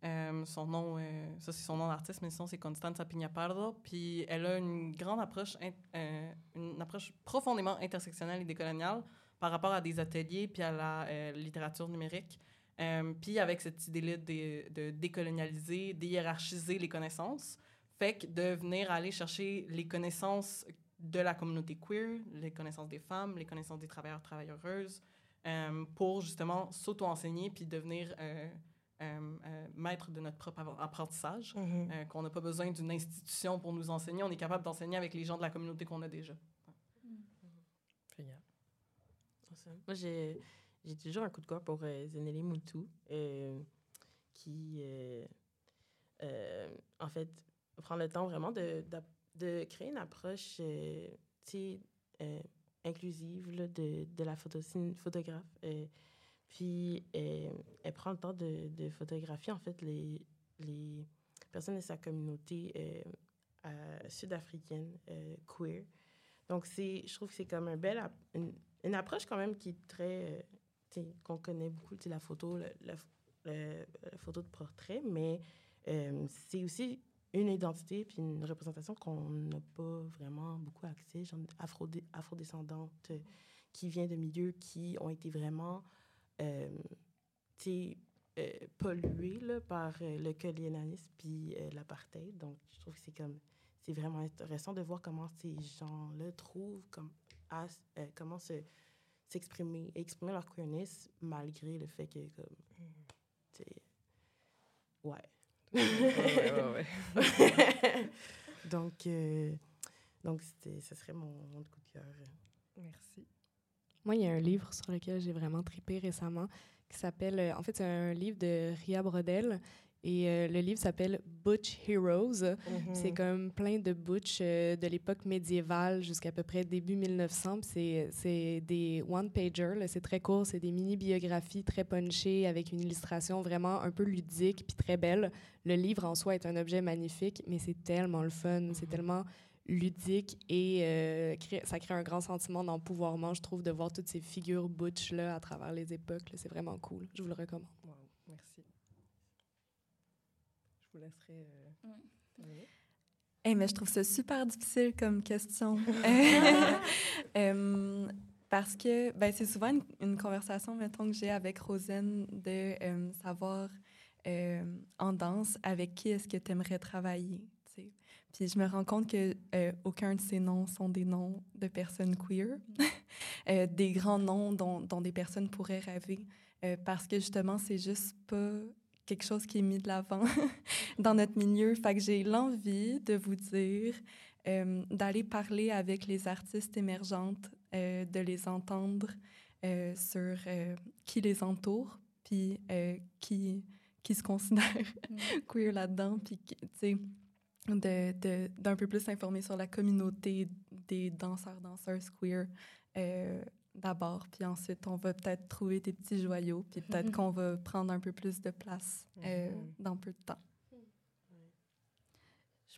Euh, son nom, euh, ça c'est son nom d'artiste, mais sinon c'est Constanza Piñapardo. Puis elle a une grande approche, une approche profondément intersectionnelle et décoloniale par rapport à des ateliers puis à la littérature numérique. Puis avec cette idée-là de, de décolonialiser, déhiérarchiser les connaissances. Fait que de venir aller chercher les connaissances de la communauté queer, les connaissances des femmes, les connaissances des travailleurs, travailleuses, pour justement s'auto-enseigner puis devenir euh, euh, euh, maître de notre propre apprentissage, euh, qu'on n'a pas besoin d'une institution pour nous enseigner, on est capable d'enseigner avec les gens de la communauté qu'on a déjà. Génial. Awesome. Moi, j'ai j'ai toujours un coup de cœur pour euh, Zeneli Moutou, euh, qui, euh, euh, en fait, prend le temps vraiment de, d'ap- de créer une approche euh, tu sais, euh, inclusive de, de la photo. Photographe. euh, puis, euh, elle prend le temps de, de photographier, en fait, les, les personnes de sa communauté euh, sud-africaine, queer. Donc, je trouve que c'est comme un bel, une, une approche quand même qui est très, qu'on connaît beaucoup, la photo, la, photo de portrait, mais c'est aussi une identité puis une représentation qu'on n'a pas vraiment beaucoup accès, genre afro afrodescendante euh, qui vient de milieux qui ont été vraiment, euh, euh, pollués là, par euh, le colonialisme puis euh, l'apartheid. Donc, je trouve que c'est comme c'est vraiment intéressant de voir comment ces gens-là trouvent comme à, euh, comment se s'exprimer exprimer leur queerness malgré le fait que comme sais, ouais Ouais, ouais, ouais. donc euh, donc c'était ce serait mon, mon coup de cœur Merci. Moi, il y a un livre sur lequel j'ai vraiment tripé récemment qui s'appelle. euh, En fait, c'est un livre de Ria Brodel. Et euh, le livre s'appelle Butch Heroes. Mm. C'est comme plein de butch euh, de l'époque médiévale jusqu'à peu près début 1900. Puis C'est, des one-pager, là, c'est très court, c'est des mini-biographies très punchées avec une illustration vraiment un peu ludique puis très belle. Le livre en soi est un objet magnifique, mais c'est tellement le fun, c'est tellement ludique et euh, crée- ça crée un grand sentiment d'empouvoirment, je trouve, de voir toutes ces figures butch-là à travers les époques. là. C'est vraiment cool. Je vous le recommande. Wow, merci. Je vous laisserai. euh, terminer. Eh, mais je trouve ça super difficile comme question. Euh, parce que ben, c'est souvent une, une conversation, mettons, que j'ai avec Rosane de euh, savoir euh, en danse, avec qui est-ce que tu aimerais travailler? Puis je me rends compte que euh, aucun de ces noms sont des noms de personnes queer, euh, des grands noms dont, dont, des personnes pourraient rêver, euh, parce que justement, c'est juste pas quelque chose qui est mis de l'avant dans notre milieu. Fait que j'ai l'envie de vous dire euh, d'aller parler avec les artistes émergentes, euh, de les entendre euh, sur qui les entoure, puis qui, qui se considère mm. queer là-dedans, puis tu sais, d'un de, de, peu plus s'informer sur la communauté des danseurs-danseuses queer euh, d'abord, puis ensuite on va peut-être trouver des petits joyaux, puis peut-être mm -hmm. qu'on va prendre un peu plus de place euh, mm -hmm. dans peu de temps.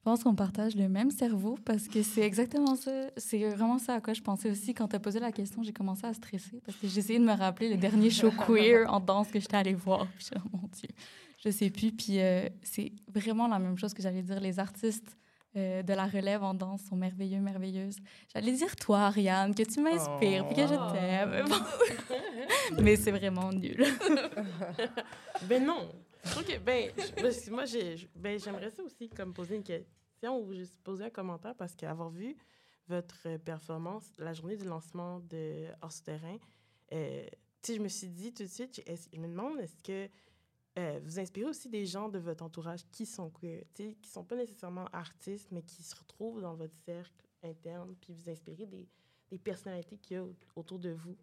Je pense qu'on partage le même cerveau parce que c'est exactement ça. C'est vraiment ça à quoi je pensais aussi. Quand tu as posé la question, j'ai commencé à stresser parce que j'ai essayé de me rappeler le dernier show queer en danse que j'étais allée voir. Puis, oh, mon Dieu, je sais plus. Puis euh, c'est vraiment la même chose que j'allais dire. Les artistes euh, de la relève en danse sont merveilleux, merveilleuses. J'allais dire toi, Ariane, que tu m'inspires, oh. puis que je t'aime. Bon. Mais c'est vraiment nul. ben non. Je trouve que, ben, je, moi, ben, j'aimerais ça aussi, comme poser une question ou juste poser un commentaire parce qu'avoir vu votre performance la journée du lancement de Hors Souterrain, euh, je me suis dit tout de suite, je me demande, est-ce que euh, vous inspirez aussi des gens de votre entourage qui sont queer, qui ne sont pas nécessairement artistes, mais qui se retrouvent dans votre cercle interne, puis vous inspirez des, des personnalités qu'il y a autour de vous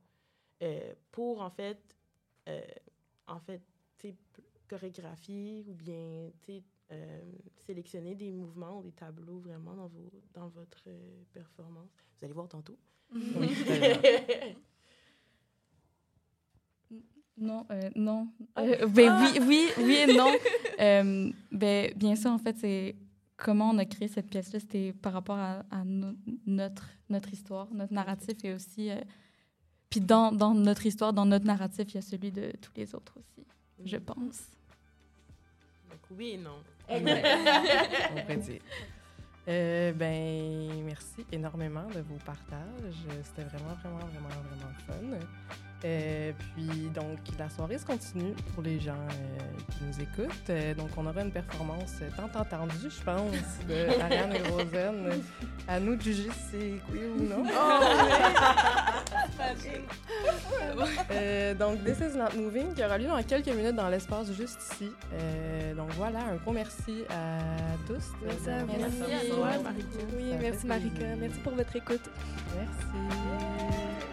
euh, pour, en fait, euh, en fait, chorégraphier ou bien, euh, sélectionner des mouvements ou des tableaux vraiment dans, vos, dans votre performance. Vous allez voir tantôt. Oui. Non, euh, non. Euh, ben ah! oui, oui, oui et non. euh, ben, bien sûr, en fait, c'est comment on a créé cette pièce-là. C'était par rapport à, à no notre, notre histoire, notre narratif et aussi. Euh, puis dans, dans, notre histoire, dans notre narratif, il y a celui de tous les autres aussi, je pense. Donc oui et non. Ouais. on peut dire. Euh, ben, merci énormément de vos partages. C'était vraiment, vraiment, vraiment, vraiment fun. Euh, puis, donc, la soirée se continue pour les gens euh, qui nous écoutent. Euh, donc, on aura une performance tant attendue, je pense, de Ariane et Rosen. À nous de juger si c'est queer ou non. Oh, oui! donc, This is Not Moving, qui aura lieu dans quelques minutes dans l'espace juste ici. donc, voilà, un gros merci à tous. Merci à vous. Merci, merci à toi, Marika. Oui, merci, Marika. Merci pour votre écoute. Merci.